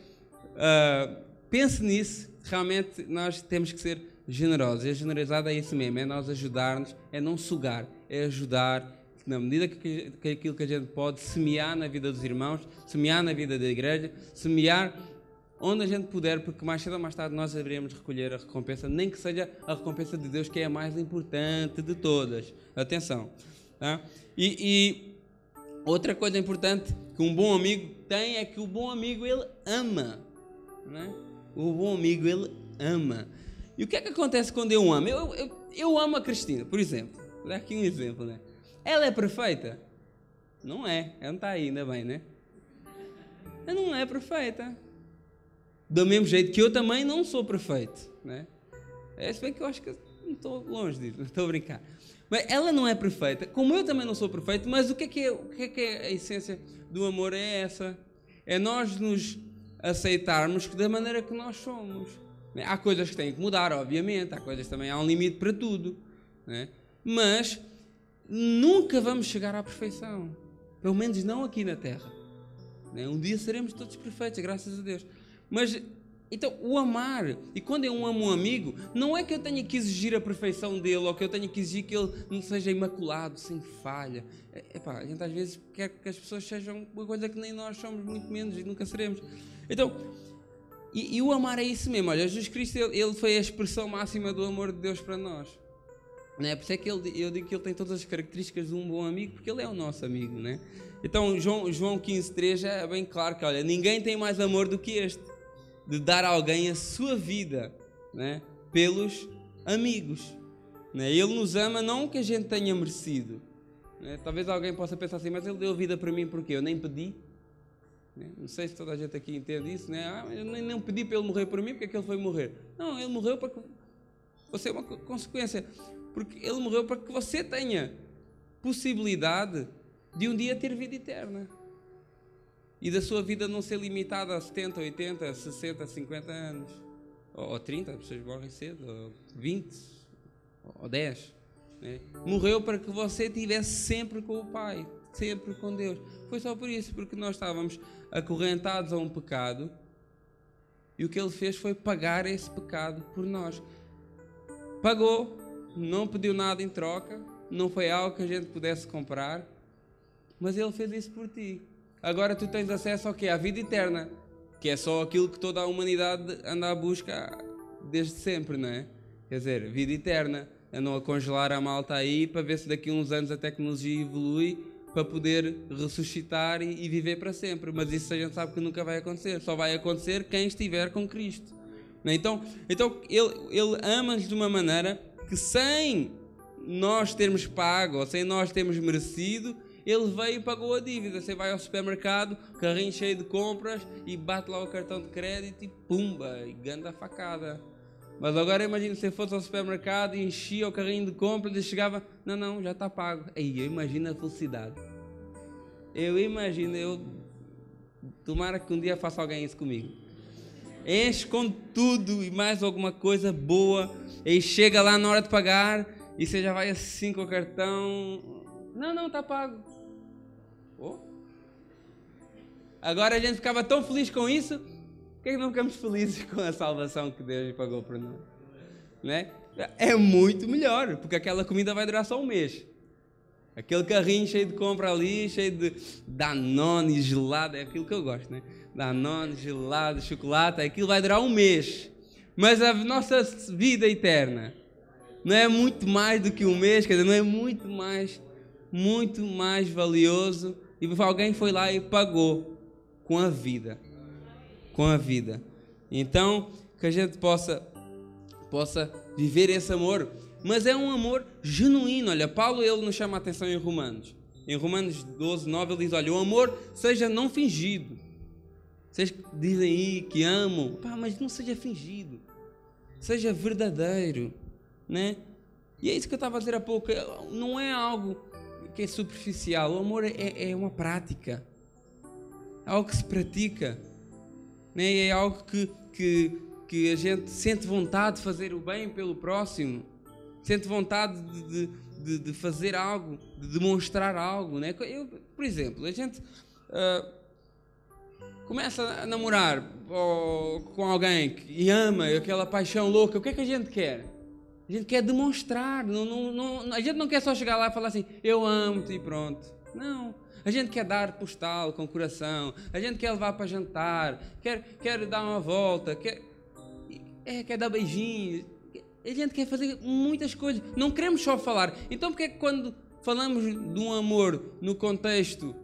uh, pense nisso, realmente nós temos que ser generosos, e a generosidade é isso mesmo, é nós ajudarmos, é não sugar, é ajudar, na medida que, que aquilo que a gente pode semear na vida dos irmãos, semear na vida da igreja, semear onde a gente puder, porque mais cedo ou mais tarde nós haveremos recolher a recompensa, nem que seja a recompensa de Deus, que é a mais importante de todas. Atenção. Tá? E, e outra coisa importante que um bom amigo tem é que o bom amigo ele ama. Né? O bom amigo ele ama. E o que é que acontece quando eu amo? Eu, eu, eu amo a Cristina, por exemplo. Vou dar aqui um exemplo, né? Ela é perfeita? Não é. Ela não está aí, ainda bem, né? Ela não é perfeita. Do mesmo jeito que eu também não sou perfeito, né? É, se bem que eu acho que não estou longe disso, (laughs) estou a brincar. Mas ela não é perfeita, como eu também não sou perfeito, mas o que é que é, o que é, que é a essência do amor? É essa. É nós nos aceitarmos da maneira que nós somos. Né? Há coisas que têm que mudar, obviamente, há coisas também, há um limite para tudo. Né? Mas nunca vamos chegar à perfeição. Pelo menos não aqui na Terra. Né? Um dia seremos todos perfeitos, graças a Deus. Mas, então, o amar, e quando eu amo um amigo, não é que eu tenha que exigir a perfeição dele, ou que eu tenha que exigir que ele não seja imaculado, sem falha. É, epá, a gente às vezes quer que as pessoas sejam uma coisa que nem nós somos, muito menos, e nunca seremos. Então, e, e o amar é isso mesmo. Olha, Jesus Cristo, ele, ele foi a expressão máxima do amor de Deus para nós. Né? Por isso é que ele, eu digo que ele tem todas as características de um bom amigo, porque ele é o nosso amigo. Né? Então, João, João 15,3 é bem claro que, olha, ninguém tem mais amor do que este, de dar a alguém a sua vida né? pelos amigos. Né? Ele nos ama não que a gente tenha merecido. Né? Talvez alguém possa pensar assim, mas ele deu vida para mim porque eu nem pedi. Né? Não sei se toda a gente aqui entende isso, né? Ah, eu nem, pedi para ele morrer por mim, porque é que ele foi morrer? Não, ele morreu para você é uma consequência. Porque ele morreu para que você tenha possibilidade de um dia ter vida eterna. E da sua vida não ser limitada a 70, 80, 60, 50 anos. Ou, 30, as pessoas morrem cedo, ou 20, ou 10. Né? Morreu para que você estivesse sempre com o Pai, sempre com Deus. Foi só por isso, porque nós estávamos acorrentados a um pecado e o que ele fez foi pagar esse pecado por nós. Pagou, não pediu nada em troca, não foi algo que a gente pudesse comprar, mas ele fez isso por ti. Agora tu tens acesso ao quê? À vida eterna, que é só aquilo que toda a humanidade anda à busca desde sempre, não é? Quer dizer, vida eterna. Andam a congelar a malta aí para ver se daqui a uns anos a tecnologia evolui para poder ressuscitar e, viver para sempre. Mas isso a gente sabe que nunca vai acontecer. Só vai acontecer quem estiver com Cristo. Então, então ele, ele ama-nos de uma maneira que sem nós termos pago ou sem nós termos merecido, ele veio e pagou a dívida. Você vai ao supermercado, carrinho cheio de compras e bate lá o cartão de crédito e pumba, e ganda facada. Mas agora imagina se fosse ao supermercado e enchia o carrinho de compras e chegava, não, não, já está pago. Aí eu imagino a felicidade. Eu imagino, eu tomara que um dia faça alguém isso comigo enche com tudo e mais alguma coisa boa, e chega lá na hora de pagar e você já vai assim com o cartão. Não, não, tá pago. Oh. Agora a gente ficava tão feliz com isso, por que não ficamos felizes (laughs) com a salvação que Deus pagou por nós? Né? É muito melhor, porque aquela comida vai durar só um mês. Aquele carrinho cheio de compra ali, cheio de Danone, gelado, é aquilo que eu gosto, né? Danone, gelado, chocolate, aquilo vai durar um mês. Mas a nossa vida eterna não é muito mais do que um mês, quer dizer, não é muito mais, muito mais valioso. E alguém foi lá e pagou com a vida. Com a vida. Então, que a gente possa, possa viver esse amor. Mas é um amor genuíno. Olha, Paulo ele nos chama a atenção em Romanos. Em Romanos 12, 9, ele diz: Olha, o amor seja não fingido. Vocês dizem aí que amam, pá, mas não seja fingido, seja verdadeiro, né? E é isso que eu estava a dizer há pouco, não é algo que é superficial, o amor é, é uma prática, é algo que se pratica, né? é algo que, que, que a gente sente vontade de fazer o bem pelo próximo, sente vontade de, de, de fazer algo, de demonstrar algo. Né? Eu, por exemplo, a gente uh, começa a namorar com alguém e ama aquela paixão louca, o que é que a gente quer? A gente quer demonstrar, não, não, não, a gente não quer só chegar lá e falar assim, eu amo-te e pronto. Não. A gente quer dar postal com coração, a gente quer levar para jantar, quer, quer dar uma volta, quer, é, quer dar beijinhos. A gente quer fazer muitas coisas. Não queremos só falar. Então, porque é que quando falamos de um amor no contexto,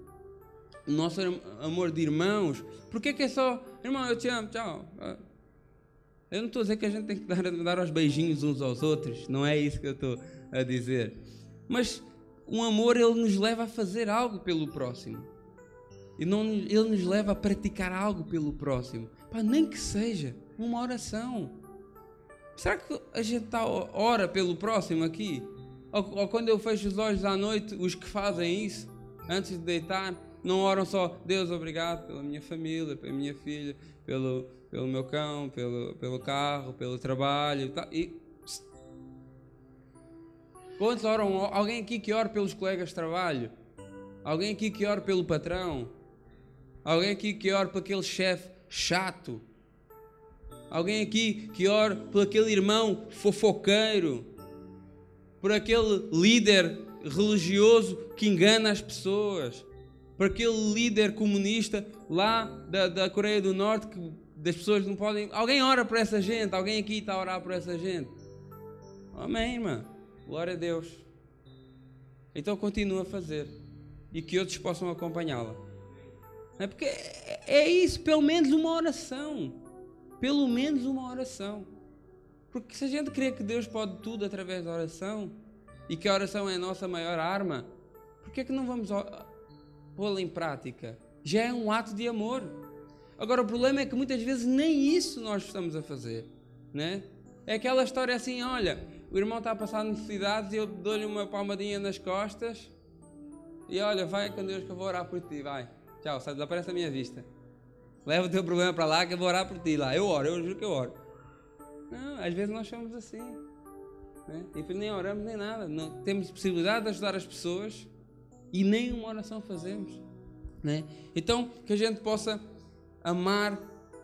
nosso amor de irmãos, porque é que é só, irmão, eu te amo, tchau. Eu não estou a dizer que a gente tem que dar, (laughs) dar os beijinhos uns aos outros, não é isso que eu estou a dizer. Mas o amor, ele nos leva a fazer algo pelo próximo. E não, ele nos leva a praticar algo pelo próximo. Pá, nem que seja uma oração. Será que a gente tá, ora pelo próximo aqui? Ou, ou quando eu fecho os olhos à noite, os que fazem isso, antes de deitar, não oram só, Deus, obrigado pela minha família, pela minha filha, pelo, pelo meu cão, pelo, pelo carro, pelo trabalho tal. E, Quantos oram? Alguém aqui que ora pelos colegas de trabalho? Alguém aqui que ora pelo patrão? Alguém aqui que ora por aquele chefe chato? Alguém aqui que ora por aquele irmão fofoqueiro? Por aquele líder religioso que engana as pessoas? Por aquele líder comunista lá da, da Coreia do Norte que das pessoas não podem. Alguém ora por essa gente? Alguém aqui está a orar por essa gente? Amém, irmã. Glória a Deus. Então continua a fazer. E que outros possam acompanhá-la. É porque é isso, pelo menos uma oração. Pelo menos uma oração. Porque se a gente crê que Deus pode tudo através da oração, e que a oração é a nossa maior arma, por que é que não vamos pô-la em prática? Já é um ato de amor. Agora, o problema é que muitas vezes nem isso nós estamos a fazer, né? É aquela história assim, olha, o irmão está a passar necessidades e eu dou-lhe uma palmadinha nas costas e olha, vai com Deus que eu vou orar por ti, vai. Tchau, sai, desaparece a minha vista. Leva o teu problema para lá que eu vou orar por ti lá. Eu oro, eu juro que eu oro. Não, às vezes nós somos assim. Né? E nem oramos nem nada. Não temos possibilidade de ajudar as pessoas e nem uma oração fazemos. Né? Então, que a gente possa amar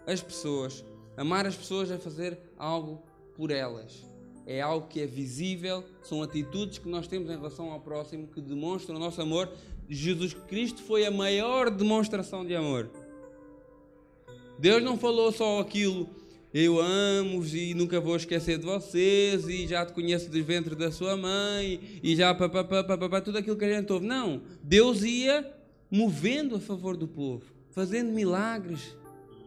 as pessoas. Amar as pessoas é fazer algo por elas. É algo que é visível, são atitudes que nós temos em relação ao próximo que demonstram o nosso amor. Jesus Cristo foi a maior demonstração de amor. Deus não falou só aquilo, eu amo-vos e nunca vou esquecer de vocês e já te conheço do ventre da sua mãe e já papapá, papapá, tudo aquilo que a gente ouve. Não, Deus ia movendo a favor do povo, fazendo milagres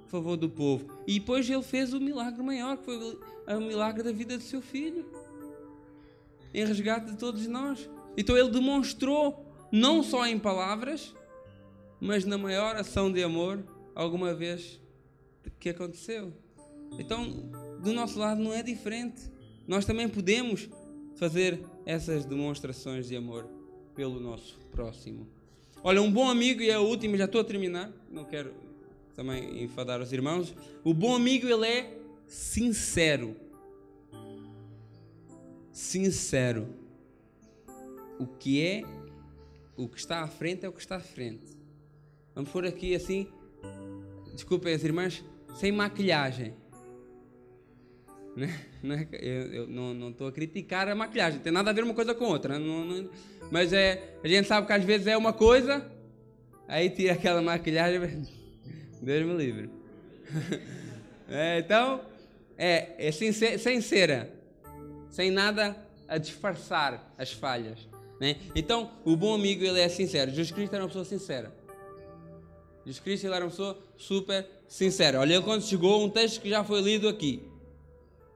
a favor do povo. E depois ele fez o milagre maior, que foi o milagre da vida do seu filho, em resgate de todos nós. Então ele demonstrou, não só em palavras, mas na maior ação de amor alguma vez que aconteceu. Então, do nosso lado não é diferente. Nós também podemos fazer essas demonstrações de amor pelo nosso próximo. Olha, um bom amigo, e é o último, já estou a terminar, não quero também enfadar os irmãos. O bom amigo, ele é sincero. Sincero. O que é, o que está à frente é o que está à frente. Vamos pôr aqui assim, desculpem as irmãs, sem maquilhagem. Né? (laughs) né? Eu, eu não estou a criticar a maquilhagem, tem nada a ver uma coisa com outra. Não, não, mas é, a gente sabe que às vezes é uma coisa, aí tira aquela maquilhagem, (laughs) Deus me livre. (laughs) É, então, é, é sincera, sem nada a disfarçar as falhas. Né? Então, o bom amigo ele é sincero. Jesus Cristo era uma pessoa sincera. Jesus Cristo ele era uma pessoa super sincera. Olha, quando chegou, um texto que já foi lido aqui.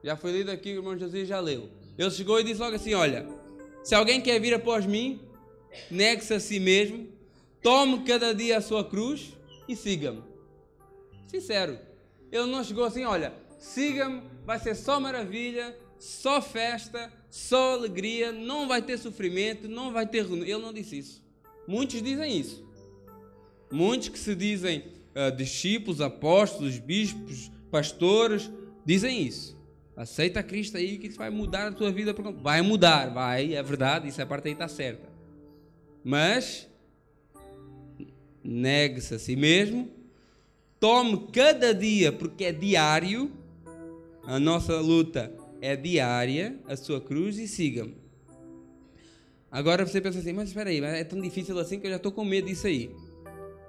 Já foi lido aqui, o irmão Jesus já leu. Ele chegou e disse logo assim: Olha, se alguém quer vir após mim, negue-se a si mesmo, tome cada dia a sua cruz e siga-me. Sincero. Ele não chegou assim, olha, siga-me, vai ser só maravilha, só festa, só alegria, não vai ter sofrimento, não vai ter. Ele não disse isso. Muitos dizem isso. Muitos que se dizem uh, discípulos, apóstolos, bispos, pastores, dizem isso. Aceita Cristo aí que isso vai mudar a tua vida. Vai mudar, vai, é verdade, isso a parte aí está certa. Mas negue-se a si mesmo, tome cada dia, porque é diário, a nossa luta é diária, a sua cruz e siga-me. Agora você pensa assim, mas espera aí, é tão difícil assim que eu já estou com medo disso aí.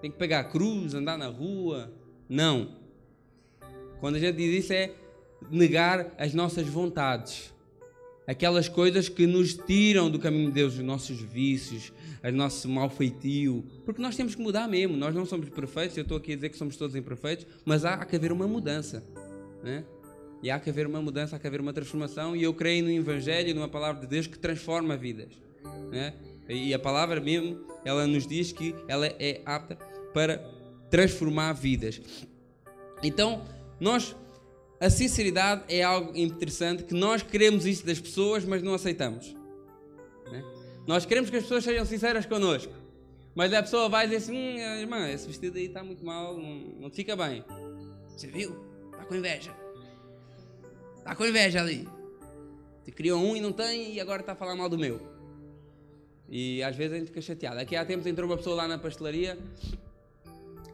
Tem que pegar a cruz, andar na rua. Não. Quando a gente diz isso é negar as nossas vontades. Aquelas coisas que nos tiram do caminho de Deus, os nossos vícios, o nosso mal feitio. Porque nós temos que mudar mesmo. Nós não somos perfeitos. Eu estou aqui a dizer que somos todos imperfeitos, mas há, há que haver uma mudança. Né? E há que haver uma mudança, há que haver uma transformação. E eu creio no Evangelho, numa palavra de Deus que transforma vidas. Né? E a palavra mesmo, ela nos diz que ela é apta para transformar vidas. Então, nós, a sinceridade é algo interessante que nós queremos isso das pessoas, mas não aceitamos. Né? Nós queremos que as pessoas sejam sinceras connosco, mas a pessoa vai dizer assim: hum, irmã, esse vestido aí está muito mal, não, não fica bem. Você viu? Está com inveja. Está com inveja ali. Você criou um e não tem, e agora está a falar mal do meu. E às vezes a gente fica chateado. Aqui há tempos entrou uma pessoa lá na pastelaria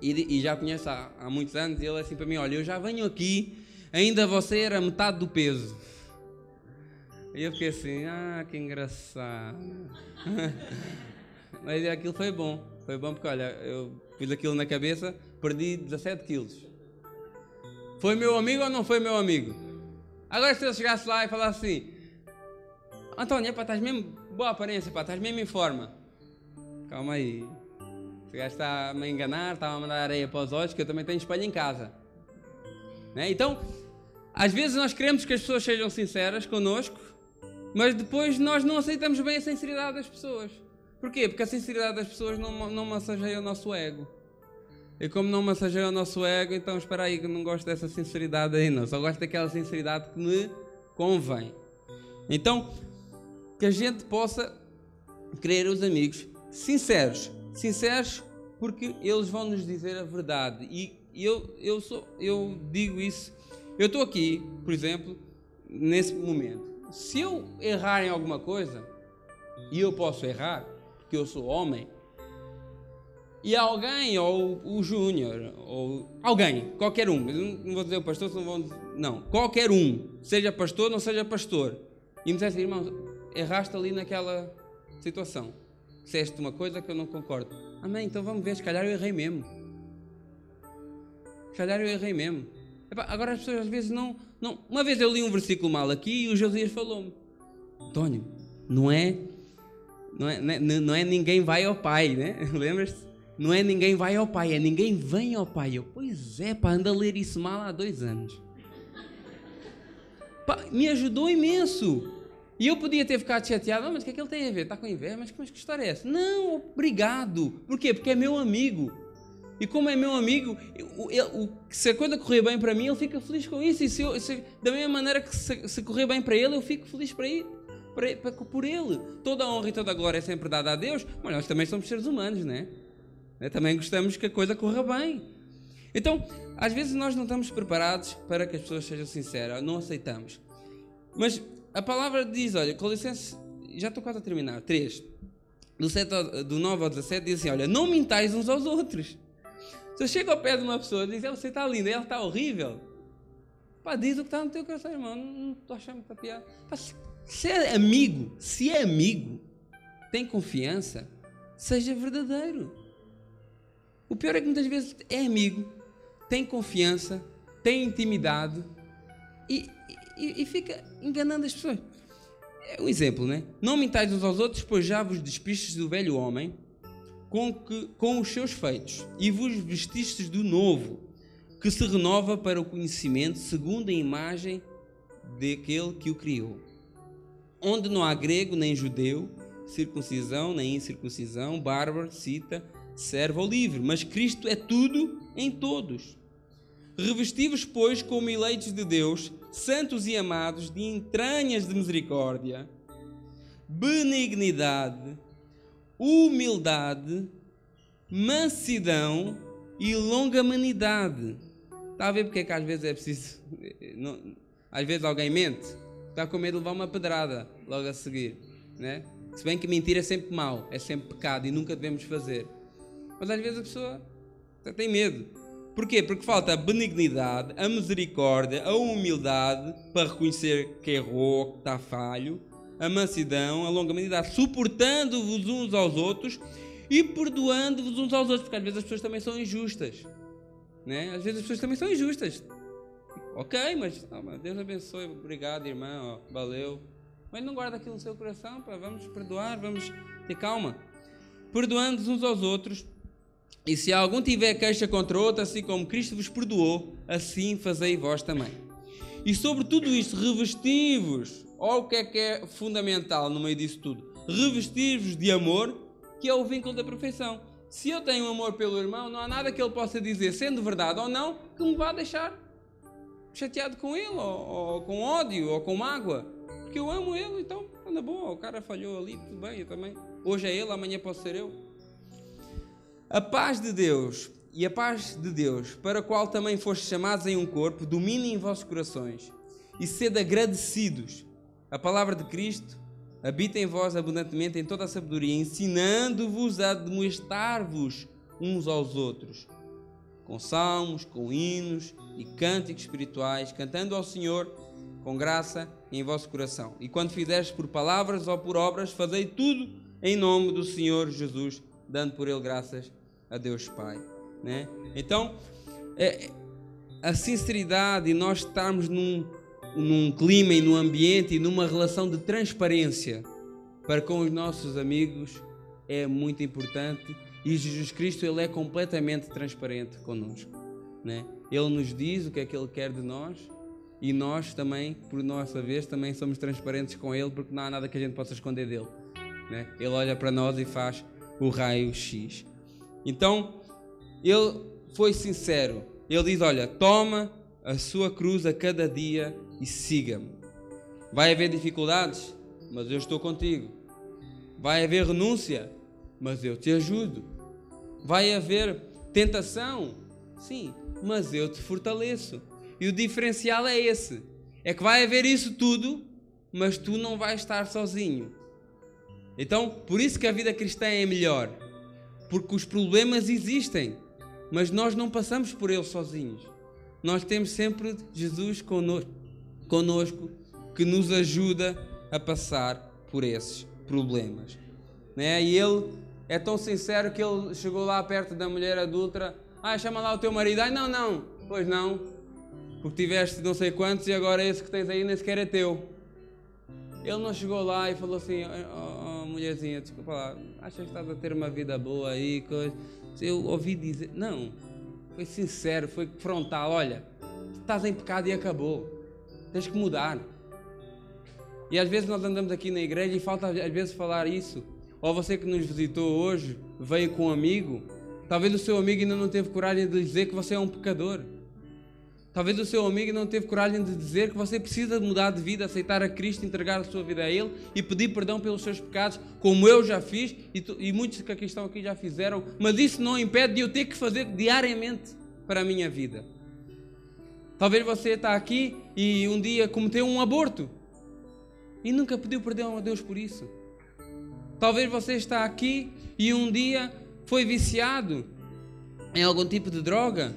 e, e já conheço há, há, muitos anos. E ele é assim para mim: Olha, eu já venho aqui, ainda você era metade do peso. E eu fiquei assim: Ah, que engraçado. (laughs) Mas aquilo foi bom. Foi bom porque, olha, eu pus aquilo na cabeça, perdi 17 quilos. Foi meu amigo ou não foi meu amigo? Agora se eu chegasse lá e falasse assim, Antônio, pá, estás mesmo boa aparência, pá, estás mesmo em forma. Calma aí. Esse gajo está a me enganar, está a mandar areia para os olhos, que eu também tenho espelho em casa. Né? Então, às vezes nós queremos que as pessoas sejam sinceras connosco, mas depois nós não aceitamos bem a sinceridade das pessoas. Porquê? Porque a sinceridade das pessoas não, não massageia o nosso ego. E como não massageia o nosso ego, então espera aí que não gosto dessa sinceridade aí não. Só gosto daquela sinceridade que me convém. Então, que a gente possa querer os amigos sinceros. Sinceros porque eles vão nos dizer a verdade. E eu, eu, sou, eu digo isso. Eu estou aqui, por exemplo, nesse momento. Se eu errar em alguma coisa, e eu posso errar, porque eu sou homem, e alguém, ou o Júnior, ou alguém, qualquer um, não vou dizer o pastor, não não, qualquer um, seja pastor, não seja pastor, e me dissesse, irmão, erraste ali naquela situação, disseste uma coisa que eu não concordo. Amém, então vamos ver, se calhar eu errei mesmo. Se calhar eu errei mesmo. Epá, agora as pessoas às vezes não, não. Uma vez eu li um versículo mal aqui e o Josias falou-me: António, não é, não é, não é ninguém vai ao Pai, né? (laughs) Lembras-te? Não é ninguém vai ao pai, é ninguém vem ao pai. Eu, pois é, pá, anda a ler isso mal há dois anos. Pá, me ajudou imenso. E eu podia ter ficado chateado, oh, mas o que é que ele tem a ver? Está com inveja? Mas, mas que história é essa? Não, obrigado. Por quê? Porque é meu amigo. E como é meu amigo, se a coisa correr bem para mim, ele fica feliz com isso. E se eu, se, da mesma maneira que se, se, correr bem para ele, eu fico feliz para ele, para, para, por ele. Toda a honra e toda a glória é sempre dada a Deus, mas nós também somos seres humanos, não é? Né? Também gostamos que a coisa corra bem. Então, às vezes nós não estamos preparados para que as pessoas sejam sinceras, não aceitamos. Mas a palavra diz, olha, com licença, já estou quase a terminar, 3. Do, 7 ao, do 9 ao 17 diz assim, olha, não mintais uns aos outros. Se eu chego ao pé de uma pessoa e diz, você está linda, ela está horrível, pá, diz o que está no teu coração, irmão, não estou achando muita piada. Pá, se é amigo, se é amigo, tem confiança, seja verdadeiro. O pior é que muitas vezes é amigo, tem confiança, tem intimidade e, e, e fica enganando as pessoas. É um exemplo, né? Não mentais uns aos outros, pois já vos despistes do velho homem com, que, com os seus feitos e vos vestistes do novo, que se renova para o conhecimento segundo a imagem daquele que o criou. Onde não há grego nem judeu, circuncisão nem incircuncisão, bárbaro, cita, servo ou livre, mas Cristo é tudo em todos. Revestivos, pois, como eleitos de Deus, santos e amados, de entranhas de misericórdia, benignidade, humildade, mansidão e longanimidade. Está a ver porque é que às vezes é preciso. (laughs) Não, às vezes alguém mente, está com medo de levar uma pedrada logo a seguir. Né? Se bem que mentir é sempre mau, é sempre pecado e nunca devemos fazer. Mas às vezes a pessoa tem medo. Porquê? Porque falta a benignidade, a misericórdia, a humildade para reconhecer que errou, que está falho, a mansidão, a longanimidade, suportando-vos uns aos outros e perdoando-vos uns aos outros, porque às vezes as pessoas também são injustas. Né? Às vezes as pessoas também são injustas. Ok, mas Deus abençoe, obrigado, irmão, valeu. Mas não guarda aquilo no seu coração, pá, vamos perdoar, vamos ter calma. Perdoando uns aos outros. E se algum tiver queixa contra outro, assim como Cristo vos perdoou, assim fazei vós também. E sobre tudo isto, revestivos. Olha o que é que é fundamental no meio disso tudo. Revestir-vos de amor, que é o vínculo da perfeição. Se eu tenho amor pelo irmão, não há nada que ele possa dizer, sendo verdade ou não, que me vá deixar chateado com ele, ou, ou com ódio, ou com mágoa. Porque eu amo ele, então anda boa, o cara falhou ali, tudo bem, eu também. Hoje é ele, amanhã posso ser eu. A paz de Deus e a paz de Deus, para a qual também fostes chamados em um corpo, domine em vossos corações e sede agradecidos. A palavra de Cristo habita em vós abundantemente em toda a sabedoria, ensinando-vos a demonstrar-vos uns aos outros, com salmos, com hinos e cânticos espirituais, cantando ao Senhor com graça em vosso coração. E quando fizeres por palavras ou por obras, fazei tudo em nome do Senhor Jesus, dando por ele graças a Deus Pai. Né? Então, é, a sinceridade e nós estarmos num, num clima e num ambiente e numa relação de transparência para com os nossos amigos é muito importante e Jesus Cristo ele é completamente transparente conosco. Né? Ele nos diz o que é que Ele quer de nós e nós também, por nossa vez, também somos transparentes com Ele, porque não há nada que a gente possa esconder dele. Né? Ele olha para nós e faz o raio X. Então, ele foi sincero. Ele diz: Olha, toma a sua cruz a cada dia e siga-me. Vai haver dificuldades, mas eu estou contigo. Vai haver renúncia, mas eu te ajudo. Vai haver tentação, sim, mas eu te fortaleço. E o diferencial é esse: é que vai haver isso tudo, mas tu não vais estar sozinho. Então, por isso que a vida cristã é melhor, porque os problemas existem, mas nós não passamos por eles sozinhos. Nós temos sempre Jesus conosco, que nos ajuda a passar por esses problemas. Né? E ele é tão sincero que ele chegou lá perto da mulher adulta. Ah, chama lá o teu marido. Ai, não, não. Pois não porque tiveste não sei quantos e agora esse que tens aí nem sequer é teu. Ele não chegou lá e falou assim: oh, oh, mulherzinha, desculpa lá, achas que estás a ter uma vida boa aí? Coisa? Eu ouvi dizer, não, foi sincero, foi frontal: olha, estás em pecado e acabou, tens que mudar. E às vezes nós andamos aqui na igreja e falta às vezes falar isso. Ou você que nos visitou hoje, veio com um amigo, talvez o seu amigo ainda não teve coragem de dizer que você é um pecador. Talvez o seu amigo não teve coragem de dizer que você precisa mudar de vida, aceitar a Cristo, entregar a sua vida a Ele e pedir perdão pelos seus pecados, como eu já fiz e, tu, e muitos que aqui estão aqui já fizeram, mas isso não impede de eu ter que fazer diariamente para a minha vida. Talvez você está aqui e um dia cometeu um aborto e nunca pediu perdão a Deus por isso. Talvez você está aqui e um dia foi viciado em algum tipo de droga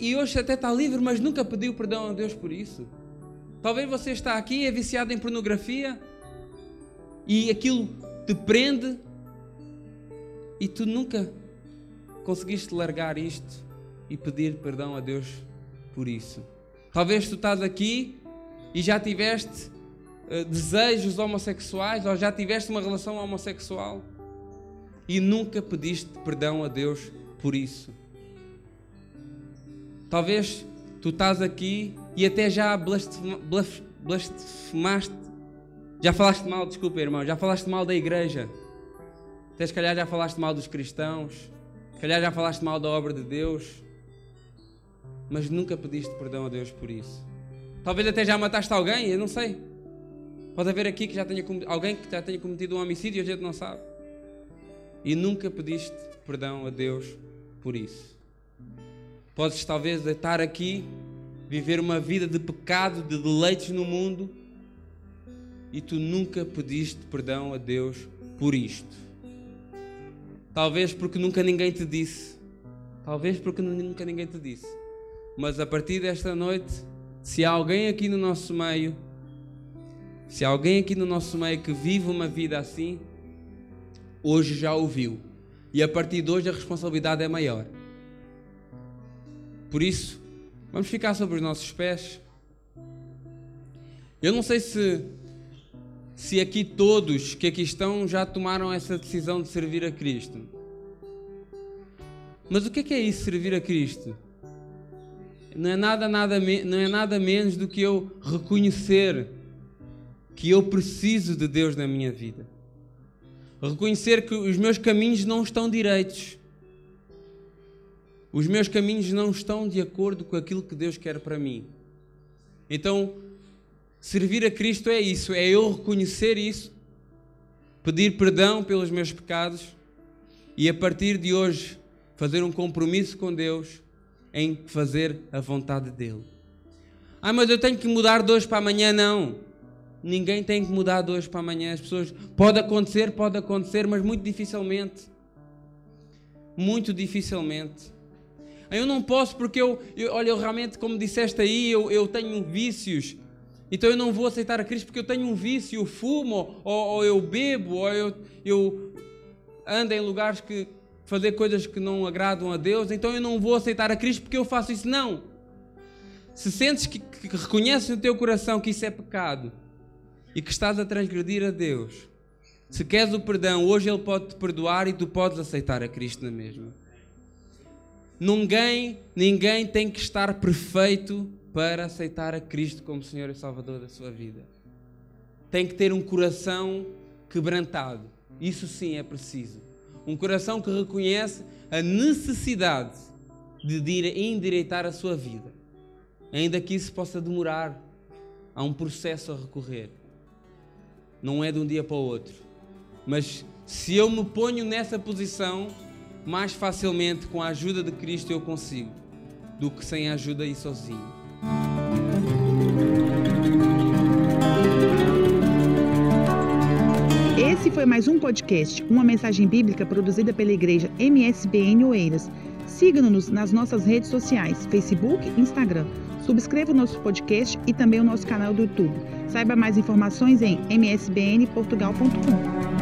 e hoje até está livre, mas nunca pediu perdão a Deus por isso. Talvez você está aqui é viciado em pornografia e aquilo te prende e tu nunca conseguiste largar isto e pedir perdão a Deus por isso. Talvez tu estás aqui e já tiveste uh, desejos homossexuais ou já tiveste uma relação homossexual e nunca pediste perdão a Deus por isso. Talvez tu estás aqui e até já blasfemaste Já falaste mal, desculpa, irmão, já falaste mal da igreja. Até se calhar já falaste mal dos cristãos. Se calhar já falaste mal da obra de Deus. Mas nunca pediste perdão a Deus por isso. Talvez até já mataste alguém, eu não sei. Pode haver aqui que já tenha alguém que já tenha cometido um homicídio e a gente não sabe. E nunca pediste perdão a Deus por isso. Podes talvez estar aqui, viver uma vida de pecado, de deleites no mundo, e tu nunca pediste perdão a Deus por isto. Talvez porque nunca ninguém te disse. Talvez porque nunca ninguém te disse. Mas a partir desta noite, se há alguém aqui no nosso meio, se há alguém aqui no nosso meio que vive uma vida assim, hoje já ouviu. E a partir de hoje a responsabilidade é maior. Por isso, vamos ficar sobre os nossos pés. Eu não sei se se aqui todos que aqui estão já tomaram essa decisão de servir a Cristo. Mas o que é, que é isso, servir a Cristo? Não é nada, nada, não é nada menos do que eu reconhecer que eu preciso de Deus na minha vida. Reconhecer que os meus caminhos não estão direitos. Os meus caminhos não estão de acordo com aquilo que Deus quer para mim. Então, Servir a Cristo é isso, é eu reconhecer isso, pedir perdão pelos meus pecados e a partir de hoje fazer um compromisso com Deus em fazer a vontade dele. Ah, mas eu tenho que mudar de hoje para amanhã, não. Ninguém tem que mudar de hoje para amanhã. As pessoas pode acontecer, pode acontecer, mas muito dificilmente. Muito dificilmente. Eu não posso porque eu, eu olha, eu realmente, como disseste aí, eu, eu tenho vícios então eu não vou aceitar a Cristo porque eu tenho um vício, eu fumo, ou, ou eu bebo, ou eu, eu ando em lugares que fazer coisas que não agradam a Deus, então eu não vou aceitar a Cristo porque eu faço isso. Não. Se sentes que, que reconheces no teu coração que isso é pecado e que estás a transgredir a Deus, se queres o perdão, hoje Ele pode te perdoar e tu podes aceitar a Cristo na mesma. Ninguém, ninguém tem que estar perfeito para aceitar a Cristo como Senhor e Salvador da sua vida. Tem que ter um coração quebrantado. Isso sim é preciso. Um coração que reconhece a necessidade de endireitar a sua vida. Ainda que isso possa demorar, há um processo a recorrer. Não é de um dia para o outro. Mas se eu me ponho nessa posição, mais facilmente com a ajuda de Cristo eu consigo do que sem ajuda e sozinho. Esse foi mais um podcast, uma mensagem bíblica produzida pela igreja MSBN Oeiras. Siga-nos nas nossas redes sociais, Facebook e Instagram. Subscreva o nosso podcast e também o nosso canal do YouTube. Saiba mais informações em msbnportugal.com.